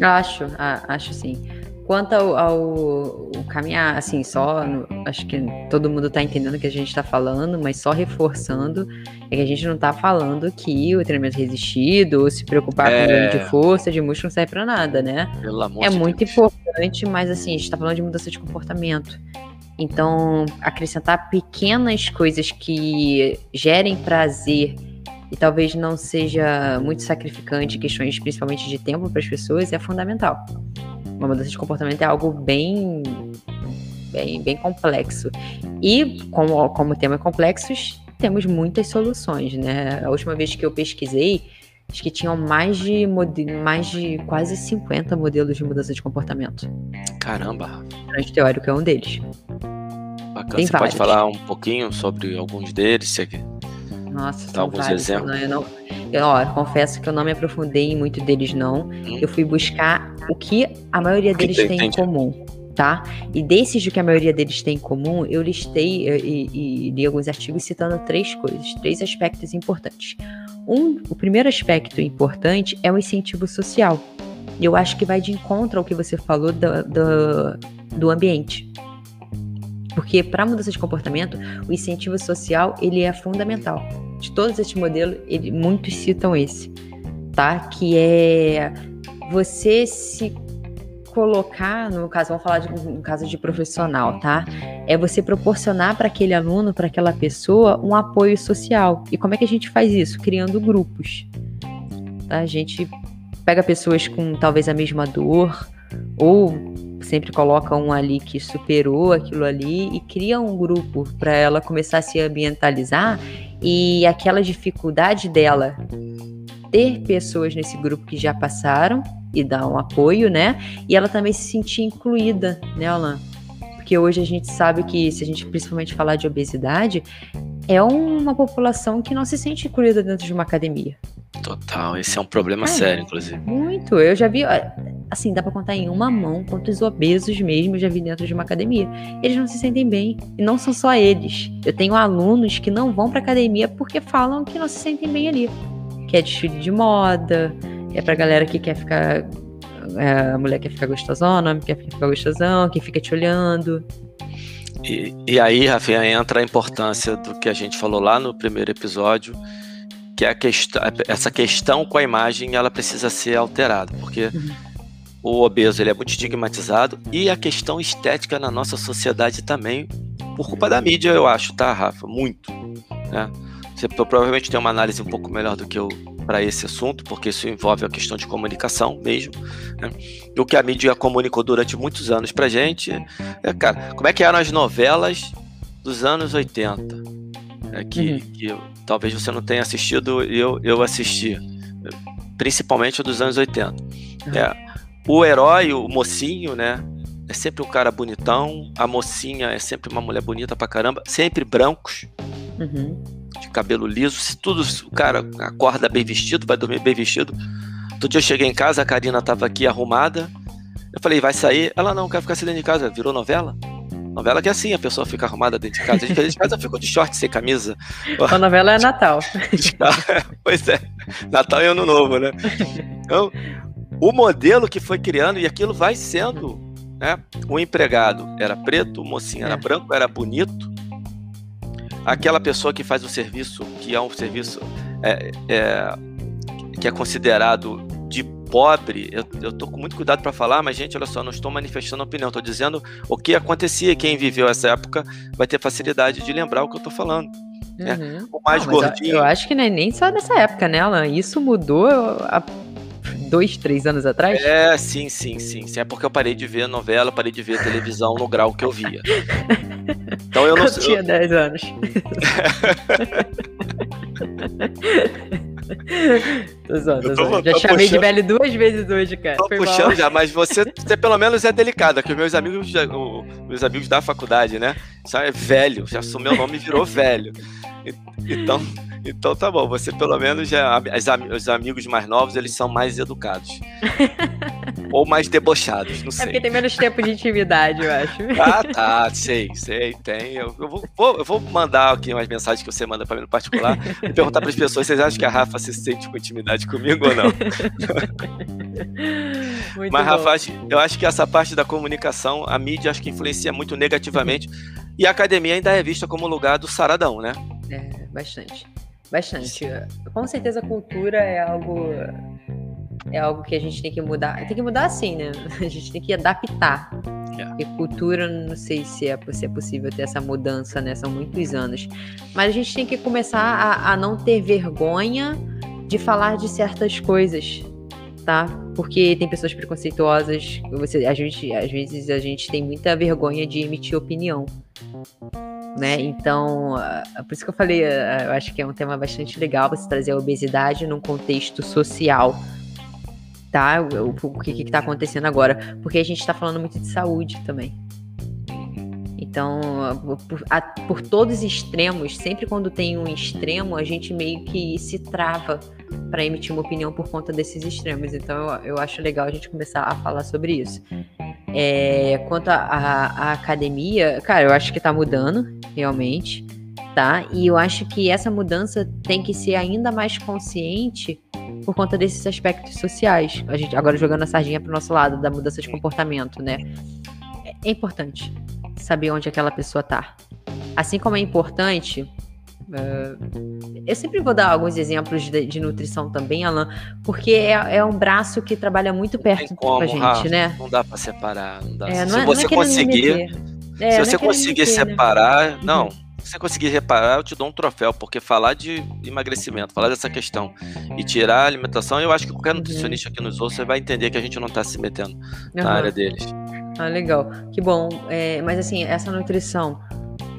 Acho, acho sim. Quanto ao, ao, ao caminhar, assim, só acho que todo mundo está entendendo o que a gente está falando, mas só reforçando é que a gente não está falando que o treinamento resistido ou se preocupar é... com ganho de força, de músculo não serve para nada, né? Pelo amor é de muito Deus. importante, mas assim, a gente está falando de mudança de comportamento. Então, acrescentar pequenas coisas que gerem prazer e talvez não seja muito sacrificante, questões principalmente de tempo para as pessoas, é fundamental. Uma mudança de comportamento é algo bem, bem, bem complexo. E como, como tema é complexos, temos muitas soluções, né? A última vez que eu pesquisei, acho que tinham mais de, mais de quase 50 modelos de mudança de comportamento. Caramba! O teórico é um deles. Bacana. Tem Você vários. pode falar um pouquinho sobre alguns deles? Você... Nossa, Dá alguns vários, exemplos. Não, eu, não, eu, ó, confesso que eu não me aprofundei em muito deles, não. Hum. Eu fui buscar o que a maioria deles tem, tem em comum tá? E desses que a maioria deles tem em comum, eu listei e, e, e li alguns artigos citando três coisas, três aspectos importantes. Um, o primeiro aspecto importante é o incentivo social. E eu acho que vai de encontro ao que você falou do, do, do ambiente. Porque para mudança de comportamento, o incentivo social ele é fundamental. De todos esses modelos, ele, muitos citam esse, tá? Que é você se colocar, no caso, vamos falar de um caso de profissional, tá? É você proporcionar para aquele aluno, para aquela pessoa, um apoio social. E como é que a gente faz isso? Criando grupos. Tá? A gente pega pessoas com talvez a mesma dor, ou sempre coloca um ali que superou aquilo ali e cria um grupo para ela começar a se ambientalizar e aquela dificuldade dela ter pessoas nesse grupo que já passaram e dar um apoio, né? E ela também se sentir incluída, né, Alan? Porque hoje a gente sabe que, se a gente principalmente falar de obesidade, é uma população que não se sente incluída dentro de uma academia. Total, esse é um problema é, sério, inclusive. Muito. Eu já vi, assim, dá pra contar em uma mão quantos obesos mesmo eu já vi dentro de uma academia. Eles não se sentem bem. E não são só eles. Eu tenho alunos que não vão pra academia porque falam que não se sentem bem ali. Que é desfile de moda, é pra galera que quer ficar. É, a mulher quer ficar gostosona, quer ficar gostosão, quem fica te olhando. E, e aí, Rafinha, entra a importância do que a gente falou lá no primeiro episódio, que é a questão, essa questão com a imagem ela precisa ser alterada, porque uhum. o obeso ele é muito estigmatizado e a questão estética na nossa sociedade também, por culpa da mídia, eu acho, tá, Rafa? Muito. Né? Você provavelmente tem uma análise um pouco melhor do que eu para esse assunto, porque isso envolve a questão de comunicação mesmo. Né? E o que a mídia comunicou durante muitos anos para gente é, cara, como é que eram as novelas dos anos 80? É, que, uhum. que talvez você não tenha assistido, eu, eu assisti, principalmente dos anos 80. Uhum. É, o herói, o mocinho, né? É sempre um cara bonitão, a mocinha é sempre uma mulher bonita pra caramba, sempre brancos. Uhum de cabelo liso, se tudo, o cara acorda bem vestido, vai dormir bem vestido. Outro dia eu cheguei em casa, a Karina tava aqui arrumada. Eu falei, vai sair? Ela não, quer ficar assim dentro de casa. Virou novela? Novela que é assim, a pessoa fica arrumada dentro de casa. A gente dentro de casa ficou de short, sem camisa. A novela é Natal. pois é, Natal e Ano Novo, né? Então, o modelo que foi criando, e aquilo vai sendo, né? O empregado era preto, o mocinho era é. branco, era bonito, aquela pessoa que faz o serviço, que é um serviço é, é, que é considerado de pobre, eu, eu tô com muito cuidado para falar, mas gente, olha só, não estou manifestando opinião, estou dizendo o que acontecia. Quem viveu essa época vai ter facilidade de lembrar o que eu estou falando. Né? Uhum. O mais não, gordinho. Eu, eu, acho que não é nem só nessa época, né, Alan? Isso mudou há dois, três anos atrás? É, sim, sim, sim, sim. É porque eu parei de ver novela, parei de ver televisão no grau que eu via. Então eu não sei. Eu tinha 10 anos. tô zoando, tô zoando. Já chamei puxando, de velho duas vezes hoje, cara. Tô Foi puxando mal. já, mas você, você pelo menos é delicada, que os meus amigos, o, meus amigos da faculdade, né? Já é velho, já assumiu o nome e virou velho. Então, então tá bom, você pelo menos já. os amigos mais novos, eles são mais educados. Ou mais debochados, não sei. É porque tem menos tempo de intimidade, eu acho. Ah, tá, sei, sei, tem. Eu, eu vou, vou, eu vou mandar aqui umas mensagens que você manda para mim no particular e perguntar para as pessoas: vocês acham que a Rafa se sente com intimidade comigo ou não? Muito Mas, bom. Rafa, eu acho que essa parte da comunicação, a mídia acho que influencia muito negativamente. E a academia ainda é vista como lugar do saradão, né? É, bastante. Bastante. Com certeza a cultura é algo é algo que a gente tem que mudar. Tem que mudar assim, né? A gente tem que adaptar. Yeah. Porque cultura, não sei se é, se é possível ter essa mudança, né? São muitos anos. Mas a gente tem que começar a, a não ter vergonha de falar de certas coisas, tá? Porque tem pessoas preconceituosas. Você, a gente, às vezes a gente tem muita vergonha de emitir opinião. né? Então, uh, por isso que eu falei, uh, eu acho que é um tema bastante legal você trazer a obesidade num contexto social, tá? O, o, que está acontecendo agora? Porque a gente está falando muito de saúde também. Então, por, a, por todos os extremos, sempre quando tem um extremo, a gente meio que se trava para emitir uma opinião por conta desses extremos. Então, eu, eu acho legal a gente começar a falar sobre isso. É, quanto à academia, cara, eu acho que tá mudando, realmente, tá? E eu acho que essa mudança tem que ser ainda mais consciente por conta desses aspectos sociais. A gente agora jogando a sardinha pro nosso lado da mudança de comportamento, né? É importante saber onde aquela pessoa tá. Assim como é importante Uh, eu sempre vou dar alguns exemplos de, de nutrição também, Alan, porque é, é, um braço que trabalha muito perto como, da gente, Rafa, né? Não dá para separar. Não dá. É, se, não é, você conseguir, é, se você conseguir meter, né? separar, né? não. Se você conseguir reparar, eu te dou um troféu, porque falar de emagrecimento, falar dessa questão e tirar a alimentação, eu acho que qualquer nutricionista que nos ouça vai entender que a gente não está se metendo uhum. na área deles. Ah, legal. Que bom. É, mas assim, essa nutrição,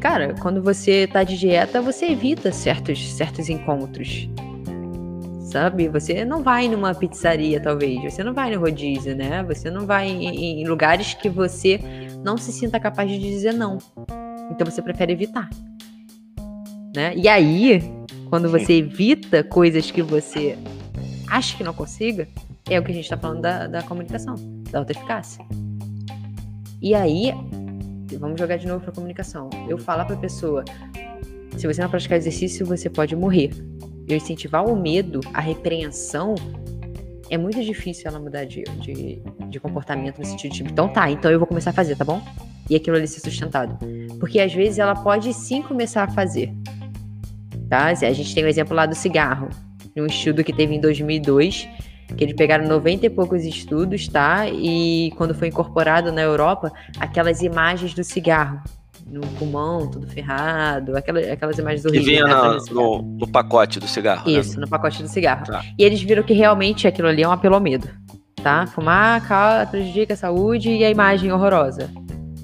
Cara, quando você tá de dieta, você evita certos, certos encontros. Sabe? Você não vai numa pizzaria, talvez. Você não vai no rodízio, né? Você não vai em, em lugares que você não se sinta capaz de dizer não. Então você prefere evitar. Né? E aí, quando você evita coisas que você acha que não consiga, é o que a gente está falando da, da comunicação, da alta eficácia. E aí, vamos jogar de novo para comunicação. Eu falar para a pessoa, se você não praticar exercício, você pode morrer. Eu incentivar o medo, a repreensão, é muito difícil ela mudar de, de, de comportamento no sentido de tipo, então tá, então eu vou começar a fazer, tá bom? E aquilo ali ser sustentado. Porque às vezes ela pode sim começar a fazer. Tá? A gente tem o exemplo lá do cigarro, um estudo que teve em 2002 que eles pegaram 90 e poucos estudos, tá? E quando foi incorporado na Europa, aquelas imagens do cigarro no pulmão, tudo ferrado, aquelas, aquelas imagens horríveis. Que vinha né, no, no, pacote do cigarro. Né? Isso, né? no pacote do cigarro. Tá. E eles viram que realmente aquilo ali é um apelo ao medo, tá? Fumar prejudica a saúde e a imagem horrorosa.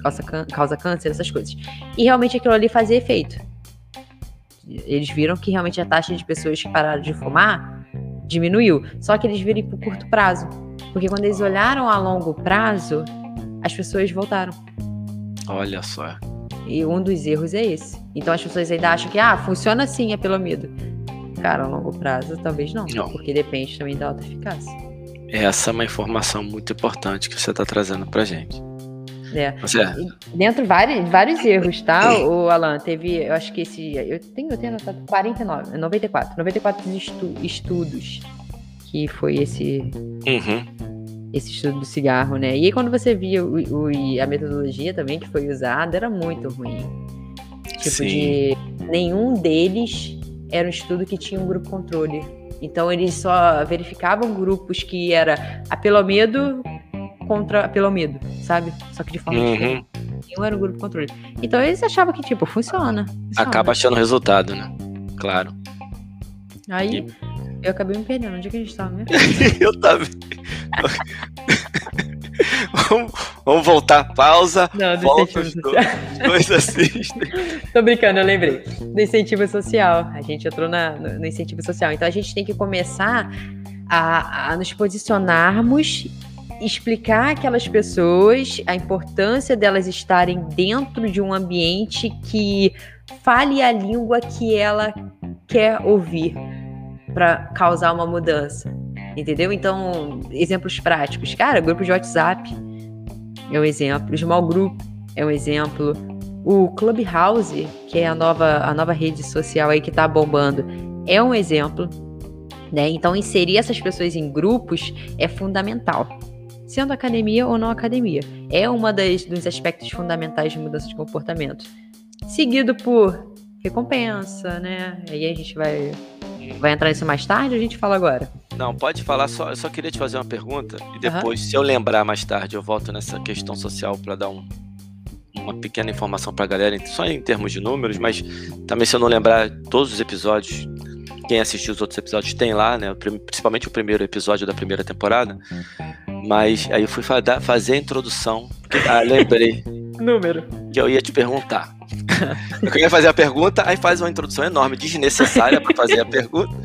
Causa, causa câncer, essas coisas. E realmente aquilo ali fazia efeito. Eles viram que realmente a taxa de pessoas que pararam de fumar diminuiu. Só que eles viram por curto prazo. Porque quando eles olharam a longo prazo, as pessoas voltaram. Olha só. E um dos erros é esse. Então as pessoas ainda acham que, ah, funciona assim, é pelo medo. Cara, a longo prazo, talvez não. Não. Porque depende também da alta eficácia. Essa é uma informação muito importante que você está trazendo pra gente. É. Dentro vários, vários erros, tá, o Alan? Teve, eu acho que esse. Eu tenho, eu tenho anotado 49, 94. 94 estu, estudos que foi esse. Uhum. Esse estudo do cigarro, né? E aí, quando você via o, o, a metodologia também que foi usada, era muito ruim. Tipo, Sim. de. Nenhum deles era um estudo que tinha um grupo controle. Então, eles só verificavam grupos que era a pelo medo contra pelo medo, sabe? Só que de forma uhum. diferente. Um era um grupo controle. Então eles achavam que, tipo, funciona. funciona. Acaba achando resultado, né? Claro. Aí e... eu acabei me perdendo. Onde é que a gente tava mesmo? eu também. vamos, vamos, voltar, pausa. Não, do volta incentivo social. Dois assistem. Tô brincando, eu lembrei. Do incentivo social. A gente entrou na, no, no incentivo social. Então a gente tem que começar a, a nos posicionarmos explicar aquelas pessoas a importância delas estarem dentro de um ambiente que fale a língua que ela quer ouvir para causar uma mudança. Entendeu? Então, exemplos práticos. Cara, grupo de WhatsApp é um exemplo. Small Group é um exemplo. O Clubhouse, que é a nova, a nova rede social aí que tá bombando, é um exemplo. Né? Então, inserir essas pessoas em grupos é fundamental sendo academia ou não academia. É uma das dos aspectos fundamentais de mudança de comportamento. Seguido por recompensa, né? Aí a gente vai vai entrar nisso mais tarde ou a gente fala agora? Não, pode falar só. Eu só queria te fazer uma pergunta e depois, uhum. se eu lembrar mais tarde, eu volto nessa questão social para dar um, uma pequena informação para a galera, só em termos de números, mas também se eu não lembrar todos os episódios, quem assistiu os outros episódios tem lá, né? Principalmente o primeiro episódio da primeira temporada. Mas aí eu fui fazer a introdução. Ah, lembrei. Número. Que eu ia te perguntar. Eu queria fazer a pergunta, aí faz uma introdução enorme, desnecessária para fazer a pergunta,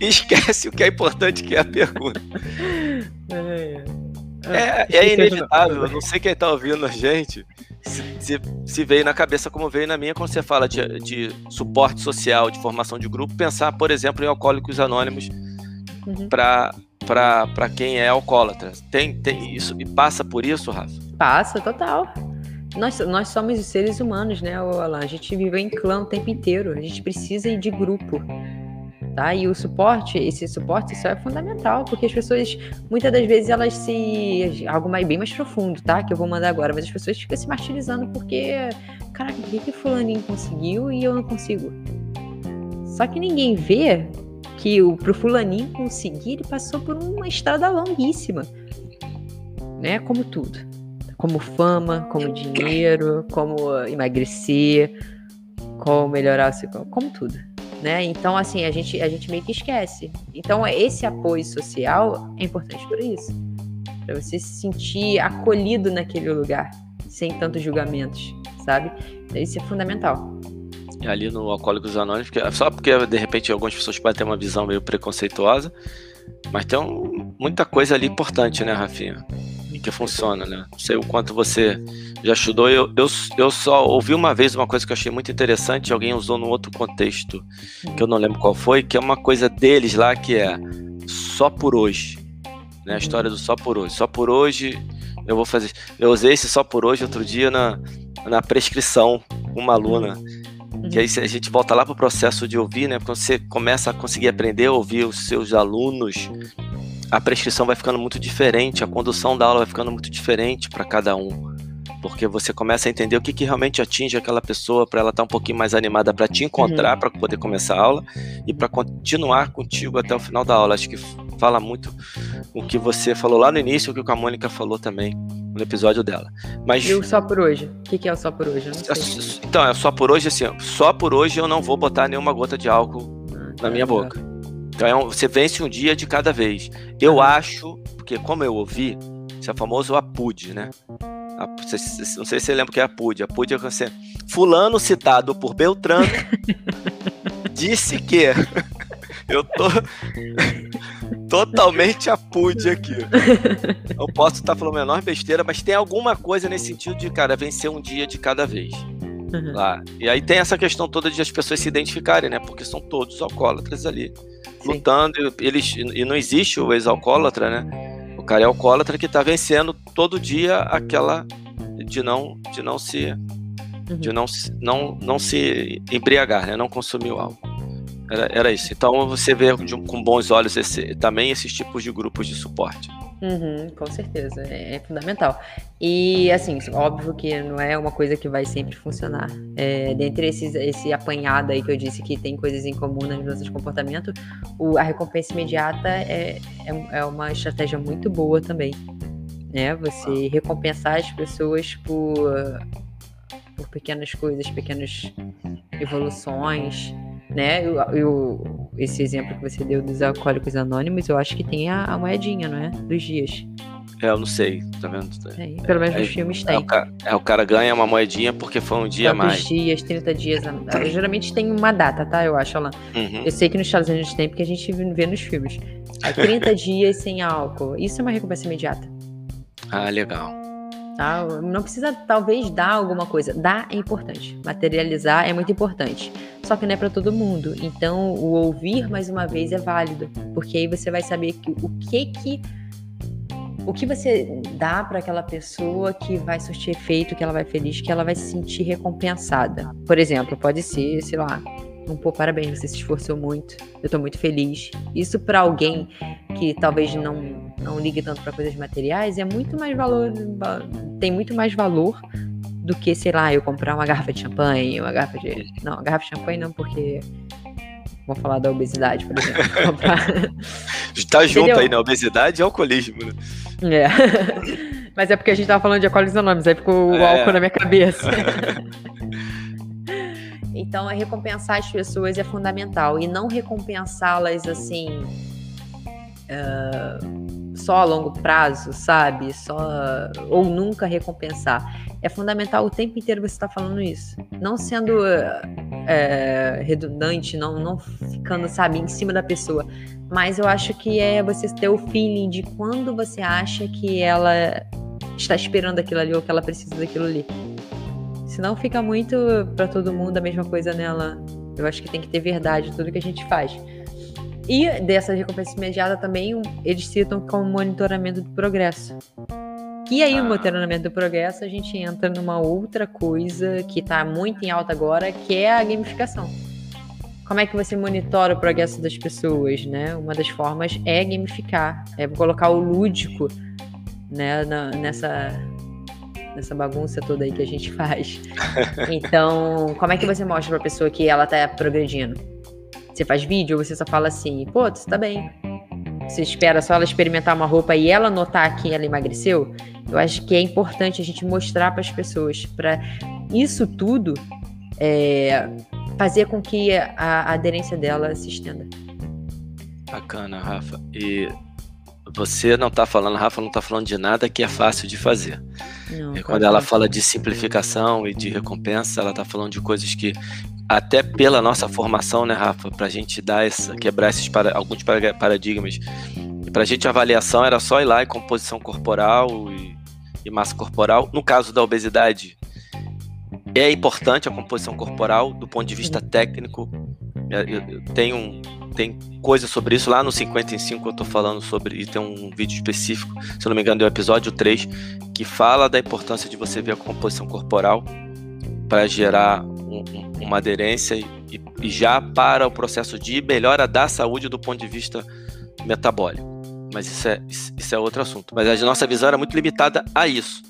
e esquece o que é importante, que é a pergunta. É, é, é inevitável, não sei quem está ouvindo a gente, se, se, veio na cabeça como veio na minha, quando você fala de, de suporte social, de formação de grupo, pensar, por exemplo, em Alcoólicos Anônimos uhum. para para quem é alcoólatra. Tem, tem isso e passa por isso, Rafa? Passa, total. Nós, nós somos seres humanos, né, Alan? A gente vive em clã o tempo inteiro. A gente precisa ir de grupo. Tá? E o suporte, esse suporte só é fundamental, porque as pessoas, muitas das vezes, elas se. Algo mais, bem mais profundo, tá? Que eu vou mandar agora, mas as pessoas ficam se martirizando porque. Caraca, o que, que Fulaninho conseguiu e eu não consigo? Só que ninguém vê que o, pro Fulaninho conseguir, ele passou por uma estrada longuíssima. Né? Como tudo como fama, como dinheiro, como emagrecer, como melhorar o seu como tudo, né? Então assim, a gente a gente meio que esquece. Então esse apoio social é importante por isso. Para você se sentir acolhido naquele lugar, sem tantos julgamentos, sabe? Isso é fundamental. Ali no Alcoólicos Anônimos, só porque de repente algumas pessoas podem ter uma visão meio preconceituosa, mas tem um, muita coisa ali importante, né, Rafinha? Que funciona, né? Não sei o quanto você já estudou. Eu, eu, eu só ouvi uma vez uma coisa que eu achei muito interessante, alguém usou num outro contexto, que eu não lembro qual foi, que é uma coisa deles lá que é só por hoje. Né? A história do só por hoje. Só por hoje eu vou fazer. Eu usei esse só por hoje outro dia na, na prescrição uma aluna. Que aí a gente volta lá para o processo de ouvir, né? Quando você começa a conseguir aprender a ouvir os seus alunos, a prescrição vai ficando muito diferente, a condução da aula vai ficando muito diferente para cada um. Porque você começa a entender o que, que realmente atinge aquela pessoa para ela estar tá um pouquinho mais animada para te encontrar, uhum. para poder começar a aula e para continuar contigo até o final da aula. Acho que fala muito o que você falou lá no início, o que a Mônica falou também no episódio dela. Mas e o só por hoje? O que, que é o só por hoje? Então, é só por hoje assim, só por hoje eu não vou botar nenhuma gota de álcool ah, na minha tá. boca. Então é um, você vence um dia de cada vez. Eu acho, porque como eu ouvi, isso é o famoso APUD, né? A, não sei se você lembra o que é APUD. APUD é você. Fulano citado por Beltrano disse que. eu tô totalmente apude aqui. Eu posso estar falando a menor besteira, mas tem alguma coisa nesse sentido de, cara, vencer um dia de cada vez. Uhum. Lá. E aí tem essa questão toda de as pessoas se identificarem, né? Porque são todos alcoólatras ali lutando, eles, e não existe o ex-alcoólatra, né? O cara é alcoólatra que está vencendo todo dia aquela de não, de não se uhum. de não, não, não se embriagar, né? não consumir o álcool. Era, era isso. Então você vê de, com bons olhos esse, também esses tipos de grupos de suporte. Uhum, com certeza, é, é, fundamental. E assim, óbvio que não é uma coisa que vai sempre funcionar. É, dentre esses, esse apanhado aí que eu disse que tem coisas em comum nas mudanças de comportamento, o, a recompensa imediata é, é, é, uma estratégia muito boa também. Né? Você recompensar as pessoas por, por pequenas coisas, pequenas evoluções né? Eu, eu, esse exemplo que você deu dos alcoólicos anônimos, eu acho que tem a, a moedinha, não é? Dos dias. É, eu não sei, tá vendo? É, pelo menos é, nos filmes tem. É o, cara, é, o cara ganha uma moedinha porque foi um dia Tantos mais. dias, 30 dias. Geralmente tem uma data, tá? Eu acho, lá. Uhum. Eu sei que nos Estados Unidos tem, porque a gente vê nos filmes. É 30 dias sem álcool. Isso é uma recompensa imediata. Ah, legal. Tá? Não precisa, talvez, dar alguma coisa. Dar é importante. Materializar é muito importante. Só que não é para todo mundo. Então, o ouvir mais uma vez é válido, porque aí você vai saber que, o que que o que você dá para aquela pessoa que vai surtir efeito, que ela vai feliz, que ela vai se sentir recompensada. Por exemplo, pode ser, sei lá, um pô, parabéns, você se esforçou muito, eu tô muito feliz. Isso para alguém que talvez não, não ligue tanto para coisas materiais é muito mais valor, tem muito mais valor do que, sei lá, eu comprar uma garrafa de champanhe, uma garrafa de. Não, uma garrafa de champanhe não, porque. Vamos falar da obesidade, por exemplo. Tá junto Entendeu? aí, né? Obesidade e alcoolismo, né? É. Mas é porque a gente tava falando de alcoólicos anônimos, aí ficou é. o álcool na minha cabeça. Então, é recompensar as pessoas é fundamental e não recompensá-las assim. Uh, só a longo prazo, sabe? Só ou nunca recompensar. É fundamental o tempo inteiro você estar tá falando isso, não sendo é, redundante, não, não ficando, sabe, em cima da pessoa. Mas eu acho que é você ter o feeling de quando você acha que ela está esperando aquilo ali ou que ela precisa daquilo ali. Senão fica muito para todo mundo a mesma coisa nela. Eu acho que tem que ter verdade tudo que a gente faz. E dessa recompensa imediata também, eles citam como monitoramento do progresso. E aí, no monitoramento do progresso, a gente entra numa outra coisa que está muito em alta agora, que é a gamificação. Como é que você monitora o progresso das pessoas, né? Uma das formas é gamificar, é colocar o lúdico, né, na, nessa nessa bagunça toda aí que a gente faz. Então, como é que você mostra pra pessoa que ela tá progredindo? Você faz vídeo ou você só fala assim, pô, você tá bem. Você espera só ela experimentar uma roupa e ela notar que ela emagreceu? Eu acho que é importante a gente mostrar para as pessoas, para isso tudo é, fazer com que a, a aderência dela se estenda. Bacana, Rafa. E você não está falando, Rafa não está falando de nada que é fácil de fazer. Não, e quando ela fala de simplificação e de recompensa, ela está falando de coisas que, até pela nossa formação, né, Rafa, para a gente dar essa, quebrar esses para, alguns paradigmas. Para a gente, a avaliação era só ir lá e composição corporal e, e massa corporal. No caso da obesidade, é importante a composição corporal do ponto de vista técnico. Tem, um, tem coisa sobre isso lá no 55 eu tô falando sobre, e tem um vídeo específico, se não me engano, é o episódio 3, que fala da importância de você ver a composição corporal para gerar um, um, uma aderência e, e já para o processo de melhora da saúde do ponto de vista metabólico. Mas isso é, isso é outro assunto. Mas a nossa visão era muito limitada a isso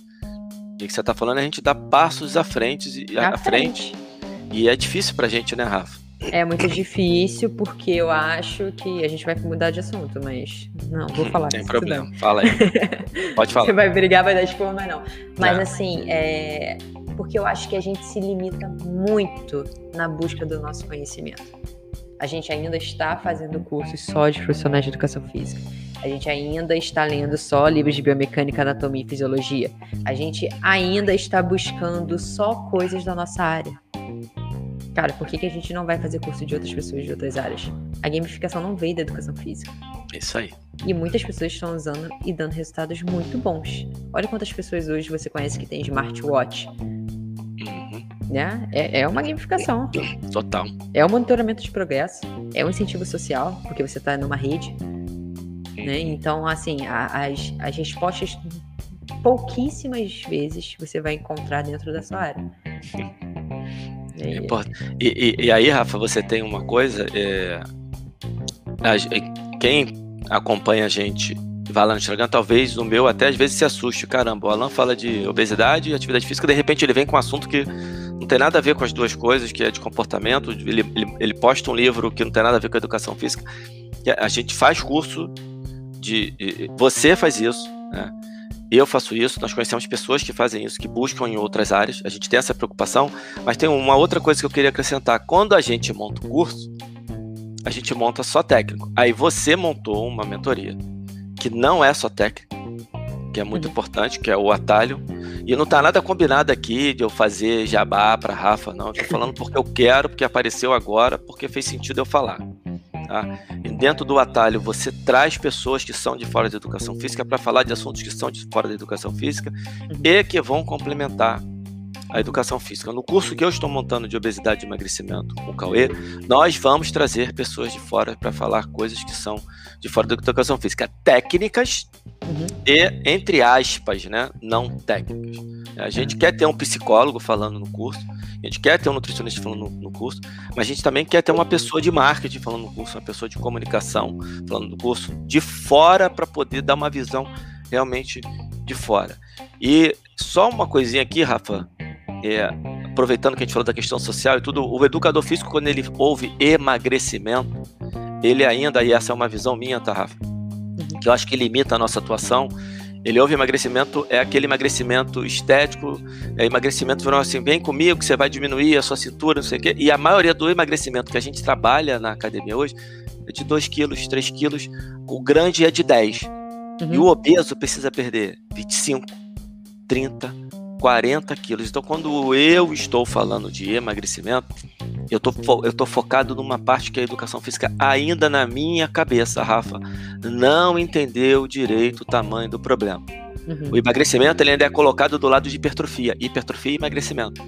o que você está falando é a gente dar passos à frente, à, à frente. frente. E é difícil para a gente, né, Rafa? É muito difícil porque eu acho que a gente vai mudar de assunto, mas não, vou falar. Tem problema, não. fala aí. Pode falar. Você vai brigar, vai dar expor, mas não. Mas é. assim, é porque eu acho que a gente se limita muito na busca do nosso conhecimento. A gente ainda está fazendo cursos só de profissionais de educação física. A gente ainda está lendo só livros de biomecânica, anatomia e fisiologia. A gente ainda está buscando só coisas da nossa área. Cara, por que, que a gente não vai fazer curso de outras pessoas de outras áreas? A gamificação não veio da educação física. Isso aí. E muitas pessoas estão usando e dando resultados muito bons. Olha quantas pessoas hoje você conhece que tem smartwatch. Uhum. Né? É, é uma gamificação. Total. É um monitoramento de progresso. É um incentivo social, porque você está numa rede. Né? Então, assim, a, as, as respostas pouquíssimas vezes você vai encontrar dentro da sua área. É, e, e, e, aí, Rafa, você tem uma coisa. É, a, quem acompanha a gente vai lá no Instagram, talvez o meu até às vezes se assuste. Caramba, o Alan fala de obesidade e atividade física, de repente ele vem com um assunto que não tem nada a ver com as duas coisas, que é de comportamento. Ele, ele, ele posta um livro que não tem nada a ver com a educação física. A gente faz curso de você faz isso, né? Eu faço isso, nós conhecemos pessoas que fazem isso, que buscam em outras áreas, a gente tem essa preocupação, mas tem uma outra coisa que eu queria acrescentar. Quando a gente monta um curso, a gente monta só técnico. Aí você montou uma mentoria que não é só técnico, que é muito uhum. importante, que é o atalho. E não tá nada combinado aqui de eu fazer jabá para Rafa, não. Eu tô falando porque eu quero, porque apareceu agora, porque fez sentido eu falar. Tá? E dentro do atalho você traz pessoas que são de fora da educação física para falar de assuntos que são de fora da educação física uhum. e que vão complementar a educação física. No curso que eu estou montando de obesidade e emagrecimento com o Cauê, nós vamos trazer pessoas de fora para falar coisas que são de fora da educação física, técnicas uhum. e, entre aspas, né, não técnicas. A gente quer ter um psicólogo falando no curso, a gente quer ter um nutricionista falando no, no, curso, mas a gente também quer ter uma pessoa de marketing falando no curso, uma pessoa de comunicação falando no curso, de fora para poder dar uma visão realmente de fora. E só uma coisinha aqui, Rafa, é, aproveitando que a gente falou da questão social e tudo, o educador físico, quando ele ouve emagrecimento, ele ainda, e essa é uma visão minha, tá, Rafa? Uhum. Que eu acho que limita a nossa atuação ele ouve emagrecimento, é aquele emagrecimento estético, é emagrecimento virou assim, vem comigo que você vai diminuir a sua cintura, não sei o quê. E a maioria do emagrecimento que a gente trabalha na academia hoje é de 2 quilos, 3 quilos, o grande é de 10. Uhum. E o obeso precisa perder 25, 30, 40 quilos. Então, quando eu estou falando de emagrecimento, eu tô, eu tô focado numa parte que a educação física, ainda na minha cabeça, Rafa, não entendeu direito o tamanho do problema. Uhum. O emagrecimento ele ainda é colocado do lado de hipertrofia. Hipertrofia e emagrecimento.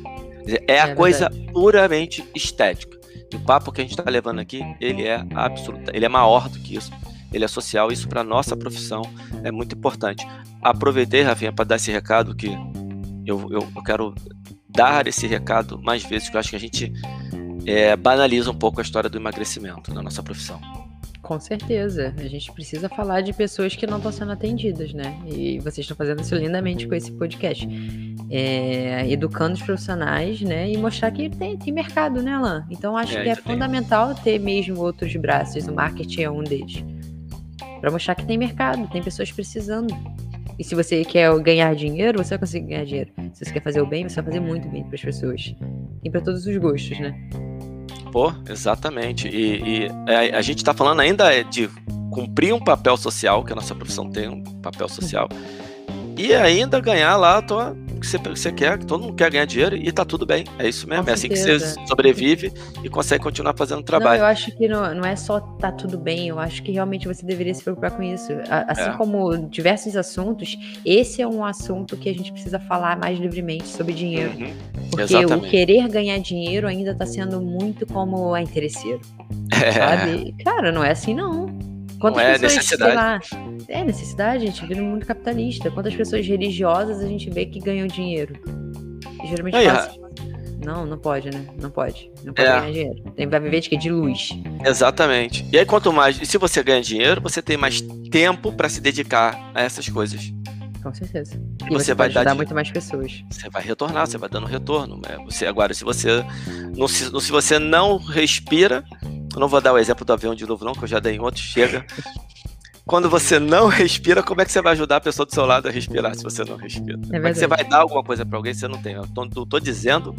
É a é coisa puramente estética. E o papo que a gente está levando aqui, ele é absoluto, ele é maior do que isso. Ele é social, isso para nossa profissão é muito importante. Aproveitei, Rafinha, para dar esse recado que eu, eu, eu, quero dar esse recado mais vezes, que eu acho que a gente é, banaliza um pouco a história do emagrecimento na nossa profissão. Com certeza. A gente precisa falar de pessoas que não estão sendo atendidas, né? E vocês estão fazendo isso lindamente com esse podcast. É, educando os profissionais, né? E mostrar que tem, tem mercado, né, Alan? Então acho é, que é fundamental ter mesmo outros braços. O marketing é um deles. Para mostrar que tem mercado, tem pessoas precisando. E se você quer ganhar dinheiro, você vai conseguir ganhar dinheiro. Se você quer fazer o bem, você vai fazer muito bem para as pessoas. E para todos os gostos, né? Pô, exatamente. E, e a, a, gente está falando ainda de cumprir um papel social, que a nossa profissão tem um papel social, e ainda ganhar lá a tua que você, você quer, que todo mundo quer ganhar dinheiro e tá tudo bem. É isso mesmo. Com é assim que você sobrevive e consegue continuar fazendo trabalho. Não, eu acho que não, não é só tá tudo bem, eu acho que realmente você deveria se preocupar com isso. Assim é. como diversos assuntos, esse é um assunto que a gente precisa falar mais livremente sobre dinheiro. Uhum. Porque Exatamente. o querer ganhar dinheiro ainda tá sendo muito como a interesseiro. É. Sabe? Cara, não é assim não. Quantas não é pessoas, necessidade. Lá, é necessidade, a gente vive no mundo capitalista. Quantas pessoas religiosas a gente vê que ganham dinheiro? E geralmente Aí, faz... Não, não pode, né? Não pode. Não pode é. ganhar dinheiro. Tem, vai viver de quê? De luz. Exatamente. E aí, quanto mais. E se você ganha dinheiro, você tem mais tempo para se dedicar a essas coisas. Com certeza. E, e você, você vai ajudar dar muito mais pessoas. Você vai retornar, você vai dando retorno. Né? Você, agora, se você não, se, se você não respira, eu não vou dar o exemplo do avião de novo, não, que eu já dei em outro, chega. Quando você não respira, como é que você vai ajudar a pessoa do seu lado a respirar se você não respira? É como é que você vai dar alguma coisa para alguém se você não tem? Eu tô, eu tô, dizendo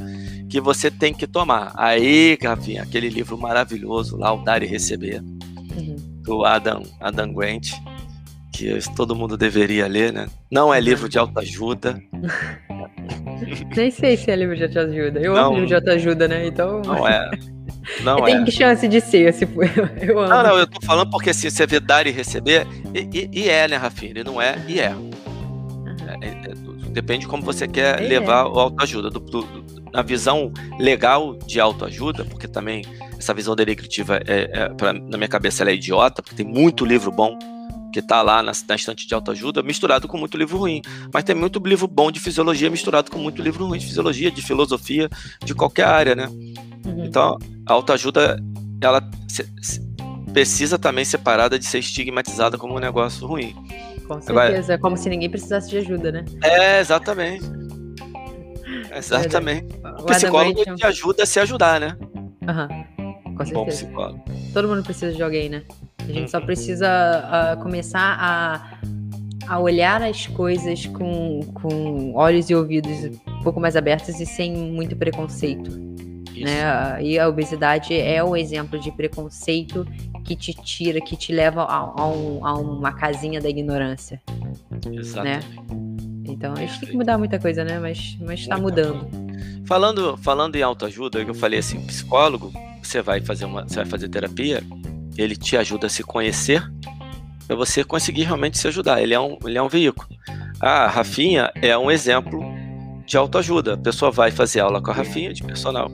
que você tem que tomar. Aí, Rafinha, aquele livro maravilhoso lá, O Dar e Receber, uhum. do Adam, Adam Grant, que todo mundo deveria ler, né? Não é livro de autoajuda. Nem sei se é livro de autoajuda. Eu não, amo livro de autoajuda, né? Então. Não é. Não tem é. chance de ser, se for. Eu amo. Não, não, eu tô falando porque assim, você vê dar e receber, e, e, e é, né, Rafinha? Ele não é e é. Uhum. é, é depende de como você quer é. levar o autoajuda. Do, do, na visão legal de autoajuda, porque também essa visão descritiva, é, é pra, na minha cabeça, ela é idiota, porque tem muito livro bom que está lá na, na, estante de autoajuda, misturado com muito livro ruim. Mas tem muito livro bom de fisiologia misturado com muito livro ruim de fisiologia, de filosofia, de qualquer área, né? Uhum. Então, a autoajuda, ela precisa também ser parada de ser estigmatizada como um negócio ruim. Com certeza, Agora, como se ninguém precisasse de ajuda, né? É, exatamente. Exatamente. O, o psicólogo te ajuda a se ajudar, né? Aham. Uhum. Com certeza. Bom psicólogo. Todo mundo precisa de alguém, né? A gente só precisa uh, começar a, a olhar as coisas com, com olhos e ouvidos um pouco mais abertos e sem muito preconceito. Né? E a obesidade é o exemplo de preconceito que te tira, que te leva a, a, um, a uma casinha da ignorância. Exatamente. Né? Então a gente tem que mudar muita coisa, né? Mas, mas está mudando. Falando, falando em autoajuda, eu falei assim, psicólogo, você vai fazer uma, você vai fazer terapia, ele te ajuda a se conhecer para você conseguir realmente se ajudar. Ele é um, ele é um veículo. A Rafinha é um exemplo de autoajuda. A pessoa vai fazer aula com a Rafinha de personal.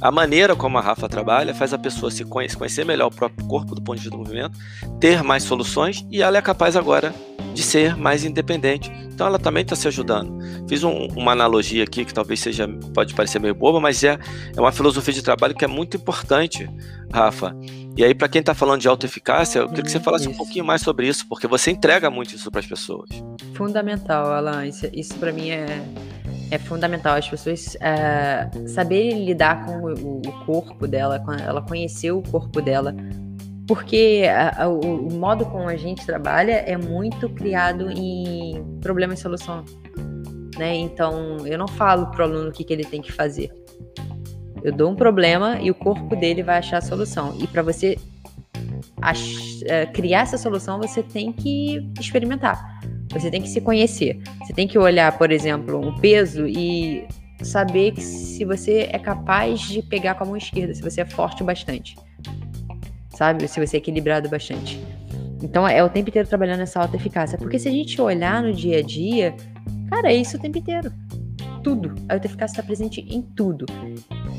A maneira como a Rafa trabalha faz a pessoa se conhecer melhor o próprio corpo do ponto de vista do movimento, ter mais soluções e ela é capaz agora de ser mais independente. Então ela também está se ajudando. Fiz um, uma analogia aqui que talvez seja pode parecer meio boba, mas é, é uma filosofia de trabalho que é muito importante, Rafa. E aí, para quem está falando de autoeficácia, eu queria que você falasse isso. um pouquinho mais sobre isso, porque você entrega muito isso para as pessoas. Fundamental, Alan. Isso, isso para mim é, é fundamental. As pessoas é, saberem lidar com o, o, corpo dela, ela conhecer o corpo dela. Porque a, a, o, o modo como a gente trabalha é muito criado em problema e solução. Né? Então, eu não falo para o aluno o que, que ele tem que fazer. Eu dou um problema e o corpo dele vai achar a solução. E para você é, criar essa solução, você tem que experimentar. Você tem que se conhecer. Você tem que olhar, por exemplo, um peso e saber que se você é capaz de pegar com a mão esquerda, se você é forte bastante. Sabe? Se você é equilibrado bastante. Então é o tempo inteiro trabalhando nessa alta eficácia. Porque se a gente olhar no dia a dia, cara, é isso o tempo inteiro. Tudo. A alta eficácia está presente em tudo.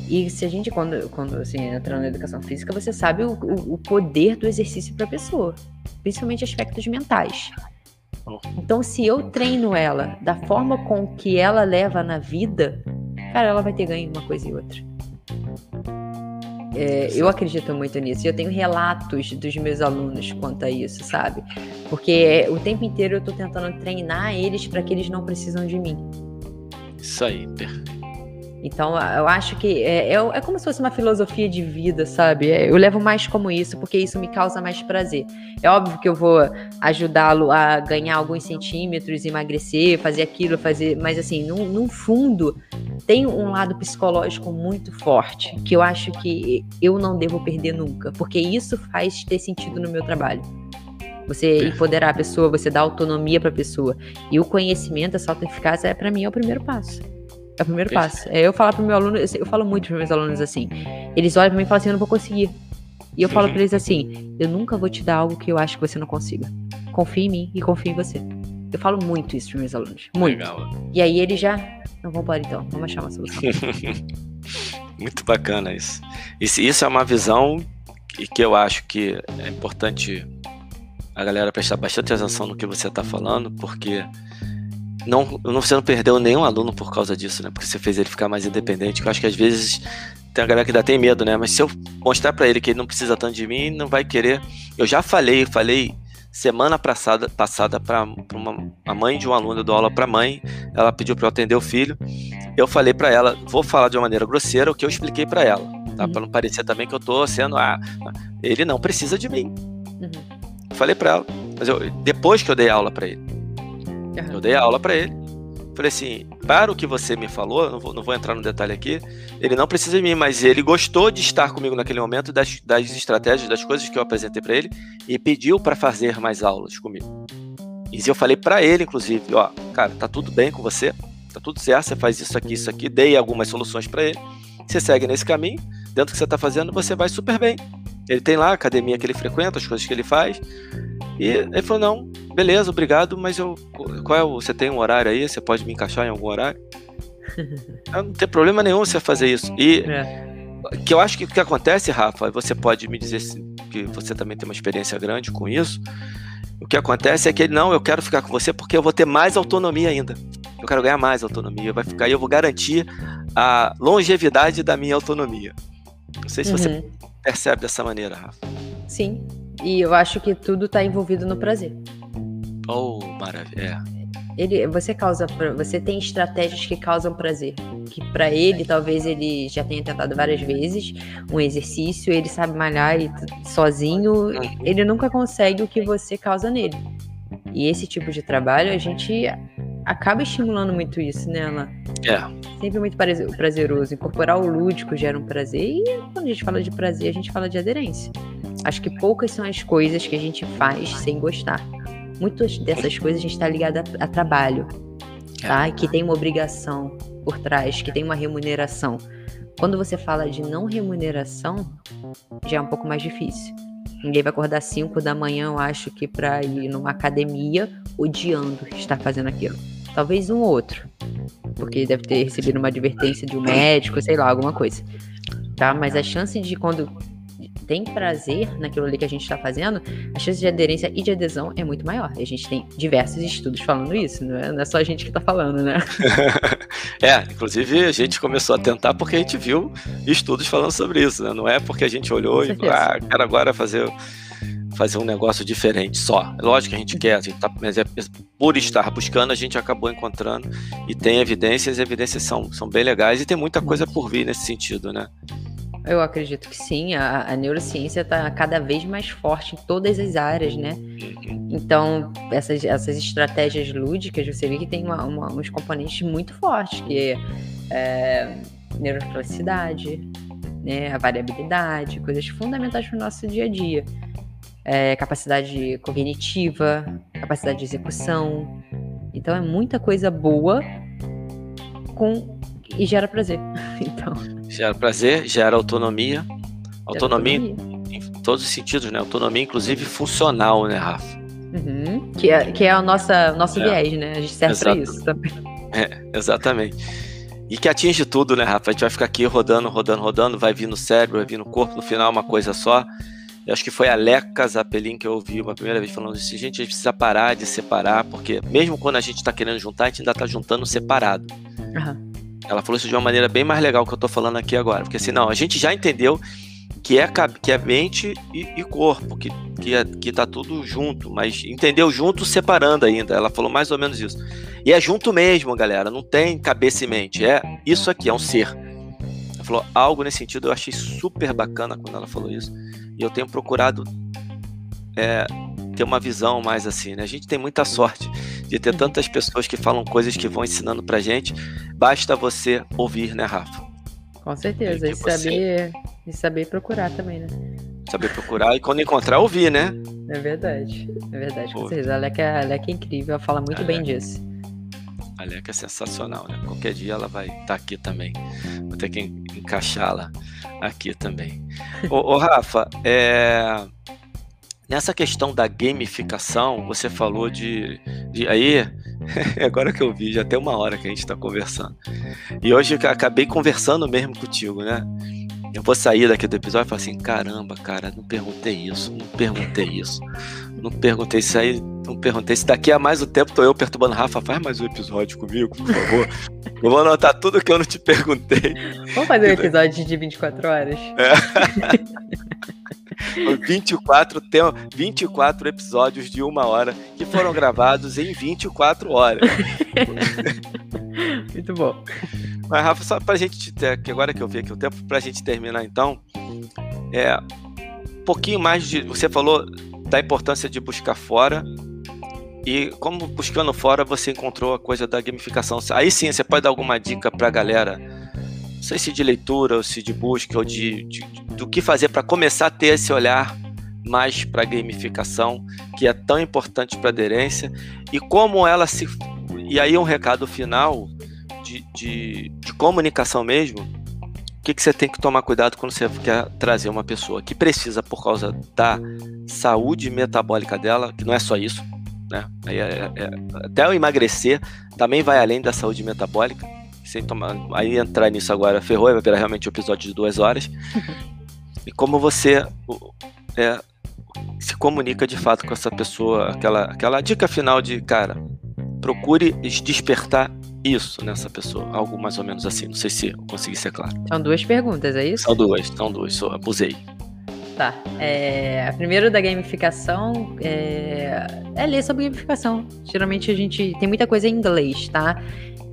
E se a gente, quando, quando assim, entra na educação física, você sabe o, o, o poder do exercício para a pessoa. Principalmente aspectos mentais. Então, se eu treino ela da forma com que ela leva na vida, cara, ela vai ter ganho uma coisa e outra. É, eu acredito muito nisso. E eu tenho relatos dos meus alunos quanto a isso, sabe? Porque o tempo inteiro eu tô tentando treinar eles para que eles não precisam de mim. Isso aí, perfeito. Então, eu acho que é, é, é, como se fosse uma filosofia de vida, sabe? É, eu levo mais como isso, porque isso me causa mais prazer. É óbvio que eu vou ajudá-lo a ganhar alguns centímetros, emagrecer, fazer aquilo, fazer. Mas, assim, no, no fundo, tem um lado psicológico muito forte, que eu acho que eu não devo perder nunca, porque isso faz ter sentido no meu trabalho. Você empoderar a pessoa, você dar autonomia para a pessoa. E o conhecimento, essa autoeficácia, é, para mim, é o primeiro passo. É o primeiro passo. É eu falar pro meu aluno, eu falo muito para meus alunos assim. Eles olham para mim e falam assim: eu não vou conseguir. E eu falo para eles assim: eu nunca vou te dar algo que eu acho que você não consiga. Confie em mim e confie em você. Eu falo muito isso para meus alunos. Muito. Legal. E aí eles já. Não, vamos embora então. Vamos achar uma solução. muito bacana isso. isso. Isso é uma visão que eu acho que é importante a galera prestar bastante atenção no que você está falando, porque não, você não perdeu nenhum aluno por causa disso, né? Porque você fez ele ficar mais independente. Eu acho que às vezes tem a galera que ainda tem medo, né? Mas se eu mostrar para ele que ele não precisa tanto de mim, não vai querer. Eu já falei, falei semana passada passada para uma a mãe de um aluno do aula para mãe, ela pediu para eu atender o filho. Eu falei para ela, vou falar de uma maneira grosseira o que eu expliquei para ela, tá? Uhum. Para não parecer também que eu tô sendo ah, ele não precisa de mim. Uhum. Falei para ela, mas eu, depois que eu dei aula para ele. Uhum. Eu dei aula para ele. Falei assim, para o que você me falou, não vou, não vou, entrar no detalhe aqui, ele não precisa de mim, mas ele gostou de estar comigo naquele momento, das, das estratégias, das coisas que eu apresentei para ele, e pediu para fazer mais aulas comigo. E eu falei para ele, inclusive, ó, cara, tá tudo bem com você, tá tudo certo, você faz isso aqui, isso aqui, dei algumas soluções para ele, você segue nesse caminho, dentro do que você tá fazendo, você vai super bem. Ele tem lá a academia que ele frequenta, as coisas que ele faz, e ele falou: não, beleza, obrigado, mas eu. Qual é o. Você tem um horário aí? Você pode me encaixar em algum horário? não tem problema nenhum você fazer isso. E é. que eu acho que o que acontece, Rafa, você pode me dizer que você também tem uma experiência grande com isso. O que acontece é que ele, não, eu quero ficar com você porque eu vou ter mais autonomia ainda. Eu quero ganhar mais autonomia. Vai ficar e eu vou garantir a longevidade da minha autonomia. Não sei se uhum. você percebe dessa maneira, Rafa. Sim, e eu acho que tudo está envolvido no prazer. Oh, maravilha. Ele, você causa, você tem estratégias que causam prazer. Que para ele, talvez ele já tenha tentado várias vezes um exercício, ele sabe malhar e, sozinho, uhum. ele nunca consegue o que você causa nele. E esse tipo de trabalho, a gente acaba estimulando muito isso nela. É. Sempre muito prazeroso. Incorporar o lúdico gera um prazer. E quando a gente fala de prazer, a gente fala de aderência. Acho que poucas são as coisas que a gente faz sem gostar. Muitas dessas coisas a gente está ligado a, a, trabalho, tá? Que tem uma obrigação por trás, que tem uma remuneração. Quando você fala de não remuneração, já é um pouco mais difícil. Ninguém vai acordar 5 da manhã, eu acho que para ir numa academia odiando estar fazendo aquilo. Talvez um outro, porque deve ter recebido uma advertência de um médico, sei lá, alguma coisa. Tá? Mas a chance de quando tem prazer naquilo ali que a gente está fazendo, a chance de aderência e de adesão é muito maior. E a gente tem diversos estudos falando isso, não é, não é só a gente que está falando, né? é, inclusive a gente começou a tentar porque a gente viu estudos falando sobre isso, né? Não é porque a gente olhou e ah, quero agora fazer fazer um negócio diferente só. Lógico que a gente quer, a gente tá, mas é, por estar buscando, a gente acabou encontrando e tem evidências, e evidências são, são bem legais e tem muita coisa por vir nesse sentido, né? Eu acredito que sim, a, a neurociência está cada vez mais forte em todas as áreas, né? Então, essas, essas estratégias lúdicas, você vê que tem uma, uma, uns componentes muito fortes, que é, é neuroplasticidade, né, a variabilidade, coisas fundamentais para o nosso dia a dia. é, capacidade cognitiva, capacidade de execução. Então é muita coisa boa com e gera prazer. Então, gera prazer, gera autonomia. Autonomia, autonomia, em todos os sentidos, né? Autonomia, inclusive funcional, né, Rafa? Uhum. Que, é, que é o nossa, nosso é. viés, né? A gente serve para isso também. É, exatamente. E que atinge tudo, né, Rafa? A gente vai ficar aqui rodando, rodando, rodando, vai vir no cérebro, vai vir no corpo, no final uma coisa só. Eu acho que foi a Leca Zapelin que eu ouvi uma primeira vez falando isso. Gente, a gente precisa parar de separar, porque mesmo quando a gente está querendo juntar, a gente ainda está juntando separado. Uhum. Ela falou isso de uma maneira bem mais legal que eu estou falando aqui agora. Porque assim, não, a gente já entendeu que é, que é mente e, e corpo, que, que, é, que tá tudo junto, mas entendeu junto separando ainda. Ela falou mais ou menos isso. E é junto mesmo, galera, não tem cabeça e mente, é isso aqui, é um ser. Ela falou algo nesse sentido, eu achei super bacana quando ela falou isso. E eu tenho procurado é, ter uma visão mais assim, né? A gente tem muita sorte de ter tantas pessoas que falam coisas que vão ensinando pra gente. Basta você ouvir, né, Rafa? Com certeza, e, saber, e saber procurar também, né? Saber procurar e quando encontrar, ouvir, né? É verdade, é verdade, com certeza. A Leca, a Leca é incrível, ela fala muito a bem Leca. disso. A Leca é sensacional, né? Qualquer dia ela vai estar tá aqui também. Vou ter que encaixá-la aqui também. ô, ô, Rafa, é... nessa questão da gamificação, você falou de. de... Aí, agora que eu vi, já tem uma hora que a gente está conversando. E hoje eu acabei conversando mesmo contigo, né? Eu vou sair daqui do episódio e falar assim: caramba, cara, não perguntei isso, não perguntei isso, não perguntei isso aí, não perguntei se daqui a mais o tempo tô eu perturbando Rafa, faz mais um episódio comigo, por favor. eu vou anotar tudo que eu não te perguntei. Vamos fazer um episódio de 24 horas? É. 24, tem 24 episódios de uma hora que foram gravados em 24 horas. Muito bom. Mas, Rafa, só pra gente, que agora que eu vi aqui o tempo, pra gente terminar então, é um pouquinho mais de. Você falou da importância de buscar fora. E como buscando fora você encontrou a coisa da gamificação. Aí sim, você pode dar alguma dica pra galera não sei se de leitura ou se de busca ou de, de do que fazer para começar a ter esse olhar mais para gamificação que é tão importante para aderência e como ela se e aí um recado final de, de, de comunicação mesmo o que, que você tem que tomar cuidado quando você quer trazer uma pessoa que precisa por causa da saúde metabólica dela que não é só isso né? É, é, é, até o emagrecer também vai além da saúde metabólica sem tomar. Aí entrar nisso agora ferrou, vai virar realmente um episódio de duas horas. e como você é, se comunica de fato com essa pessoa, aquela, aquela dica final de, cara, procure despertar isso nessa pessoa. Algo mais ou menos assim. Não sei se eu consegui ser claro. São duas perguntas, é isso? São duas, são duas, só abusei. Tá. É, a primeira da gamificação é, é ler sobre gamificação. Geralmente a gente tem muita coisa em inglês, tá?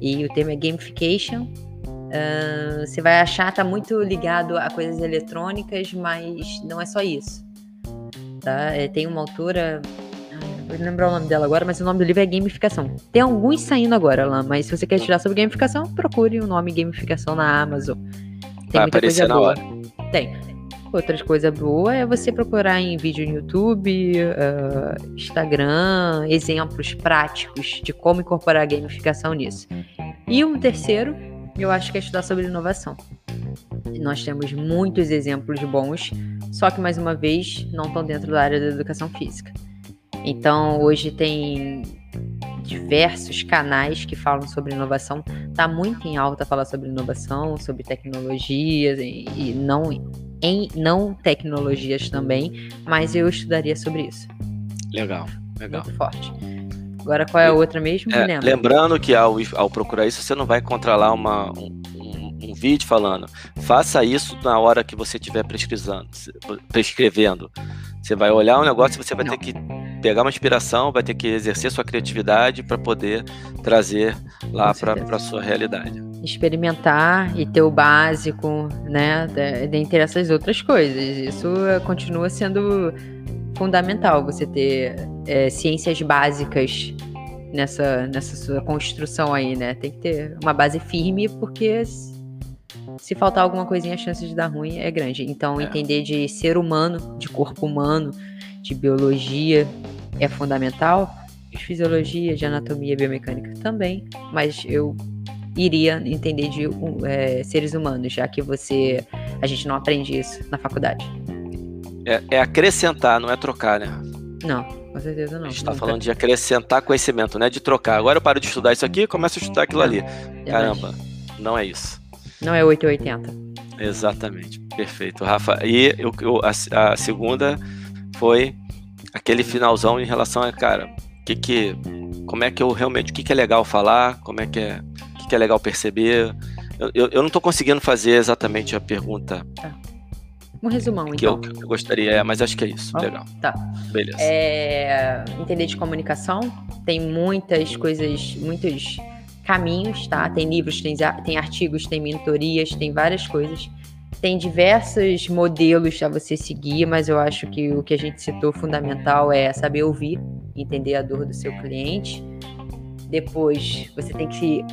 E o termo é gamification. Uh, você vai achar tá muito ligado a coisas eletrônicas, mas não é só isso. Tá? É, tem uma autora, não vou lembrar o nome dela agora, mas o nome do livro é Gamificação. Tem alguns saindo agora lá, mas se você quer tirar sobre gamificação, procure o nome Gamificação na Amazon. Tem vai muita coisa boa. Hora. Tem. Outra coisa boa é você procurar em vídeo no YouTube, uh, Instagram, exemplos práticos de como incorporar a gamificação nisso. E um terceiro, eu acho que é estudar sobre inovação. Nós temos muitos exemplos bons, só que mais uma vez não estão dentro da área da educação física. Então hoje tem diversos canais que falam sobre inovação. Está muito em alta falar sobre inovação, sobre tecnologias e, e não em não tecnologias também, mas eu estudaria sobre isso. Legal, legal. Muito forte. Agora, qual é a outra mesmo? É, lembrando que ao, ao procurar isso, você não vai encontrar lá uma, um, um, um, vídeo falando faça isso na hora que você estiver prescrevendo. Você vai olhar um negócio e você vai não. ter que pegar uma inspiração, vai ter que exercer sua criatividade para poder trazer lá para a sua realidade. Experimentar e ter o básico, né, dentre essas outras coisas. Isso continua sendo fundamental, você ter é, ciências básicas nessa, nessa sua construção aí, né? Tem que ter uma base firme, porque se faltar alguma coisinha, a chance de dar ruim é grande. Então, é. entender de ser humano, de corpo humano, de biologia é fundamental, de fisiologia, de anatomia, biomecânica também, mas eu iria entender de é, seres humanos, já que você a gente não aprende isso na faculdade. É, é acrescentar, não é trocar, né? Não, com certeza não. A gente está falando de acrescentar conhecimento, não é de trocar. Agora eu paro de estudar isso aqui e começo a estudar aquilo ali. Caramba, não é isso. Não é 880. Exatamente, perfeito, Rafa. E eu, eu a, a, segunda foi aquele finalzão em relação a, cara, que que, como é que eu realmente, o que, que é legal falar, como é que é, que, que é legal perceber. Eu, eu, eu não estou conseguindo fazer exatamente a pergunta. Tá. Um resumão, que então. Eu, que eu gostaria, é, mas acho que é isso. Oh, Legal. Tá. Beleza. É, entender de comunicação. Tem muitas coisas, muitos caminhos, tá? Tem livros, tem, tem artigos, tem mentorias, tem várias coisas. Tem diversos modelos a você seguir, mas eu acho que o que a gente citou fundamental é saber ouvir, entender a dor do seu cliente. Depois, você tem que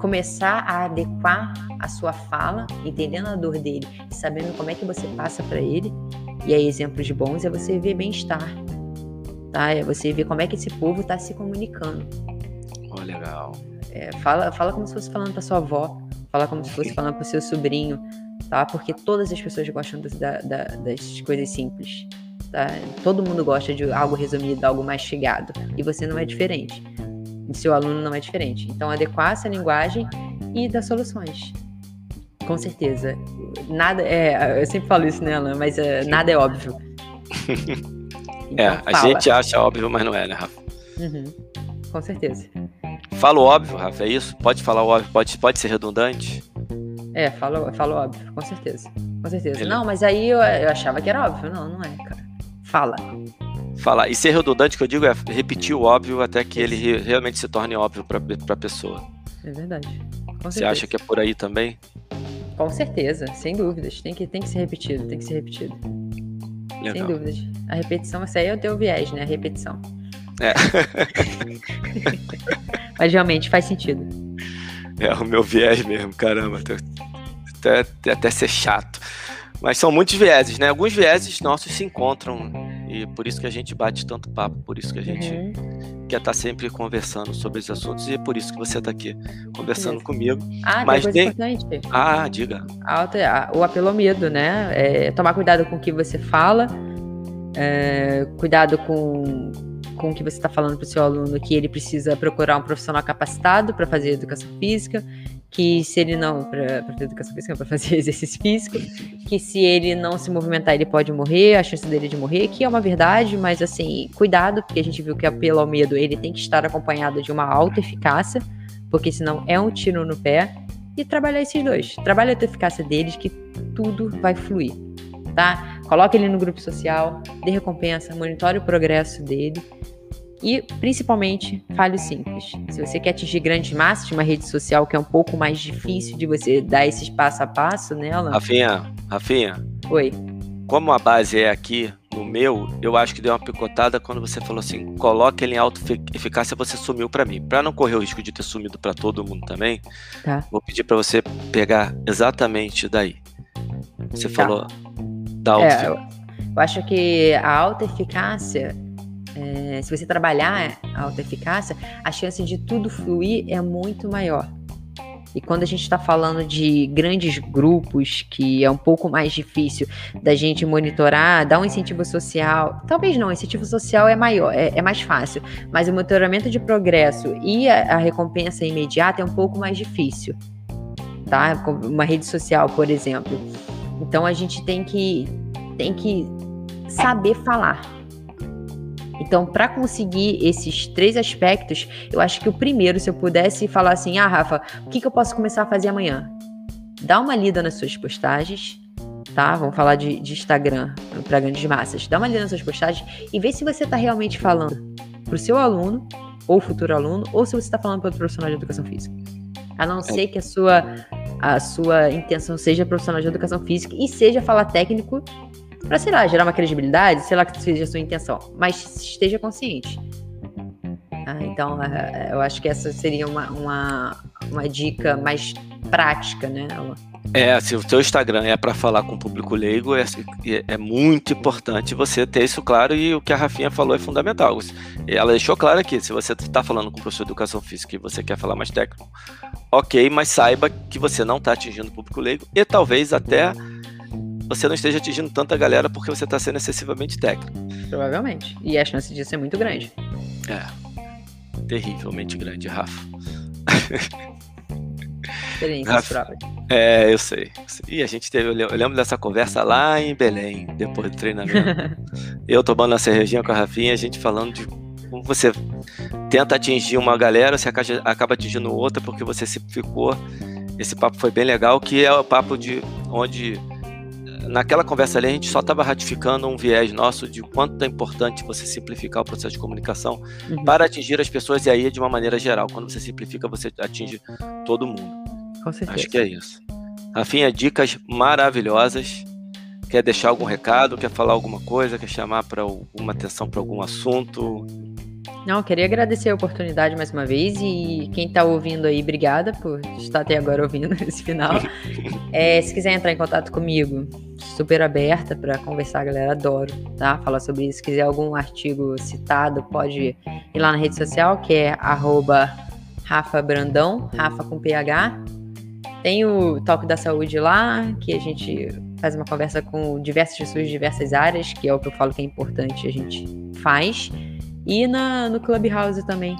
começar a adequar a sua fala, entendendo a dor dele, sabendo como é que você passa para ele. E aí, exemplos bons é você ver bem-estar, tá? É você ver como é que esse povo está se comunicando. Oh, legal. É, fala, fala como se fosse falando para sua avó, fala como se fosse falando para seu sobrinho, tá? Porque todas as pessoas gostam das, da, das coisas simples. Tá? Todo mundo gosta de algo resumido, algo mais chegado. E você não é diferente. E seu aluno não é diferente. Então, adequar essa linguagem e dar soluções. Com certeza. Nada é. Eu sempre falo isso, né, Alan? Mas é, nada é óbvio. Então, é, a gente acha óbvio, mas não é, né, Rafa? Uhum. Com certeza. Falo óbvio, Rafa, é isso? Pode falar óbvio, pode, pode ser redundante? É, falo, falo óbvio, com certeza. Com certeza. Ele... Não, mas aí eu, eu, achava que era óbvio. Não, não é, cara. Fala. Falar. E ser redundante, que eu digo, é repetir o óbvio até que ele realmente se torne óbvio para a pessoa. É verdade. Você acha que é por aí também? Com certeza, sem dúvidas. Tem que, tem que ser repetido, tem que ser repetido. Legal. Sem dúvidas. A repetição, esse aí é o teu viés, né? A repetição. É. Mas realmente faz sentido. É o meu viés mesmo, caramba. Até, até, até ser chato. Mas são muitos vieses, né? Alguns vieses nossos se encontram e por isso que a gente bate tanto papo, por isso que a gente uhum. quer estar tá sempre conversando sobre esses assuntos e é por isso que você está aqui conversando Beleza. comigo. Ah, Mas tem importante. Ah, diga. o apelo ao medo, né? É tomar cuidado com o que você fala, é, cuidado com com o que você está falando para o seu aluno que ele precisa procurar um profissional capacitado para fazer educação física, que se ele não para fazer educação física, para fazer exercício físico, que se ele não se movimentar ele pode morrer, a chance dele de morrer, que é uma verdade, mas assim cuidado porque a gente viu que apelo ao medo ele tem que estar acompanhado de uma alta eficácia, porque senão é um tiro no pé e trabalhar esses dois, trabalha a eficácia deles que tudo vai fluir, tá? Coloque ele no grupo social, dê recompensa, monitore o progresso dele e, principalmente, fale o simples. Se você quer atingir grandes massas de uma rede social que é um pouco mais difícil de você dar esses passo a passo nela. Rafinha, Rafinha. Oi. Como a base é aqui no meu, eu acho que deu uma picotada quando você falou assim: coloque ele em alta eficácia, você sumiu para mim. Para não correr o risco de ter sumido para todo mundo também, tá. vou pedir para você pegar exatamente daí. Você tá. falou da alta é, eu acho que a alta eficácia, é, se você trabalhar a alta eficácia, a chance de tudo fluir é muito maior. E quando a gente está falando de grandes grupos, que é um pouco mais difícil da gente monitorar, dar um incentivo social. Talvez não, o incentivo social é maior, é, é mais fácil. Mas o monitoramento de progresso e a, a, recompensa imediata é um pouco mais difícil. Tá? Uma rede social, por exemplo. Então a gente tem que tem que saber falar. Então, para conseguir esses três aspectos, eu acho que o primeiro, se eu pudesse falar assim, ah, Rafa, o que, que eu posso começar a fazer amanhã? Dá uma lida nas suas postagens, tá? Vamos falar de, de Instagram para grandes massas. Dá uma lida nas suas postagens e vê se você está realmente falando para o seu aluno ou futuro aluno, ou se você está falando para o profissional de educação física. A não ser que a sua, a sua intenção seja profissional de educação física e seja falar técnico para, sei lá, gerar uma credibilidade, sei lá que seja a sua intenção, mas esteja consciente. Ah, então, é, é, eu acho que essa seria uma, uma, uma dica mais prática, né? É, se o seu Instagram é para falar com o público leigo, é, é, muito importante você ter isso claro e o que a Rafinha falou é fundamental. Ela deixou claro aqui, se você está falando com o professor de educação física e você quer falar mais técnico, ok, mas saiba que você não está atingindo o público leigo e talvez até você não esteja atingindo tanta galera porque você está sendo excessivamente técnico. Provavelmente. E a chance disso é muito grande. É. Terrivelmente grande, Rafa. Experiências próprias. É, eu sei. E a gente teve, eu lembro dessa conversa lá em Belém, depois do treinamento. eu tomando uma cervejinha com a Rafinha, a gente falando de como você tenta atingir uma galera, você acaba atingindo outra porque você simplificou. Esse papo foi bem legal, que é o papo de onde naquela conversa ali a gente só estava ratificando um viés nosso de quanto é importante você simplificar o processo de comunicação uhum. para atingir as pessoas e aí de uma maneira geral. Quando você simplifica, você atinge todo mundo. Com certeza. Acho que é isso. Rafinha, dicas maravilhosas. Quer deixar algum recado? Quer falar alguma coisa? Quer chamar para alguma atenção para algum assunto? Não, queria agradecer a oportunidade mais uma vez e quem está ouvindo aí, obrigada por estar até agora ouvindo esse final. É, se quiser entrar em contato comigo, super aberta para conversar, galera, adoro, tá? Falar sobre isso. Se quiser algum artigo citado, pode ir lá na rede social, que é arroba Rafa Brandão, Rafa com PH, tem o Toque da Saúde lá, que a gente faz uma conversa com diversas pessoas de diversas áreas, que é o que eu falo que é importante, a gente faz. E na, no Clubhouse também,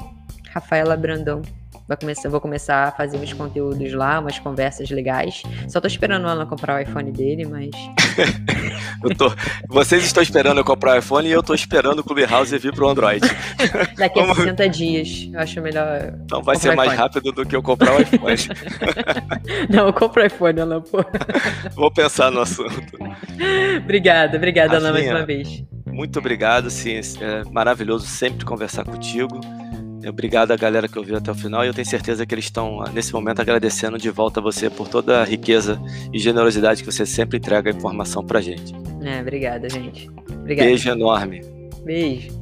Rafaela Brandão. Vai começar, vou começar a fazer uns conteúdos lá, umas conversas legais. Só tô esperando ela comprar o iPhone dele, mas. eu tô, vocês estão esperando eu comprar o iPhone e eu tô esperando o Clubhouse vir pro Android. Daqui a 60 dias. Eu acho melhor. Então vai ser mais rápido do que eu comprar o iPhone. Não, eu compro o iPhone, Ana, pô. Vou pensar no assunto. obrigada, obrigada, Ana, mais uma vez. Muito obrigado, sim. É maravilhoso sempre conversar contigo. Obrigado à galera que ouviu até o final e eu tenho certeza que eles estão, nesse momento, agradecendo de volta a você por toda a riqueza e generosidade que você sempre entrega a informação pra gente. É, obrigada, gente. Obrigada. Beijo enorme. Beijo.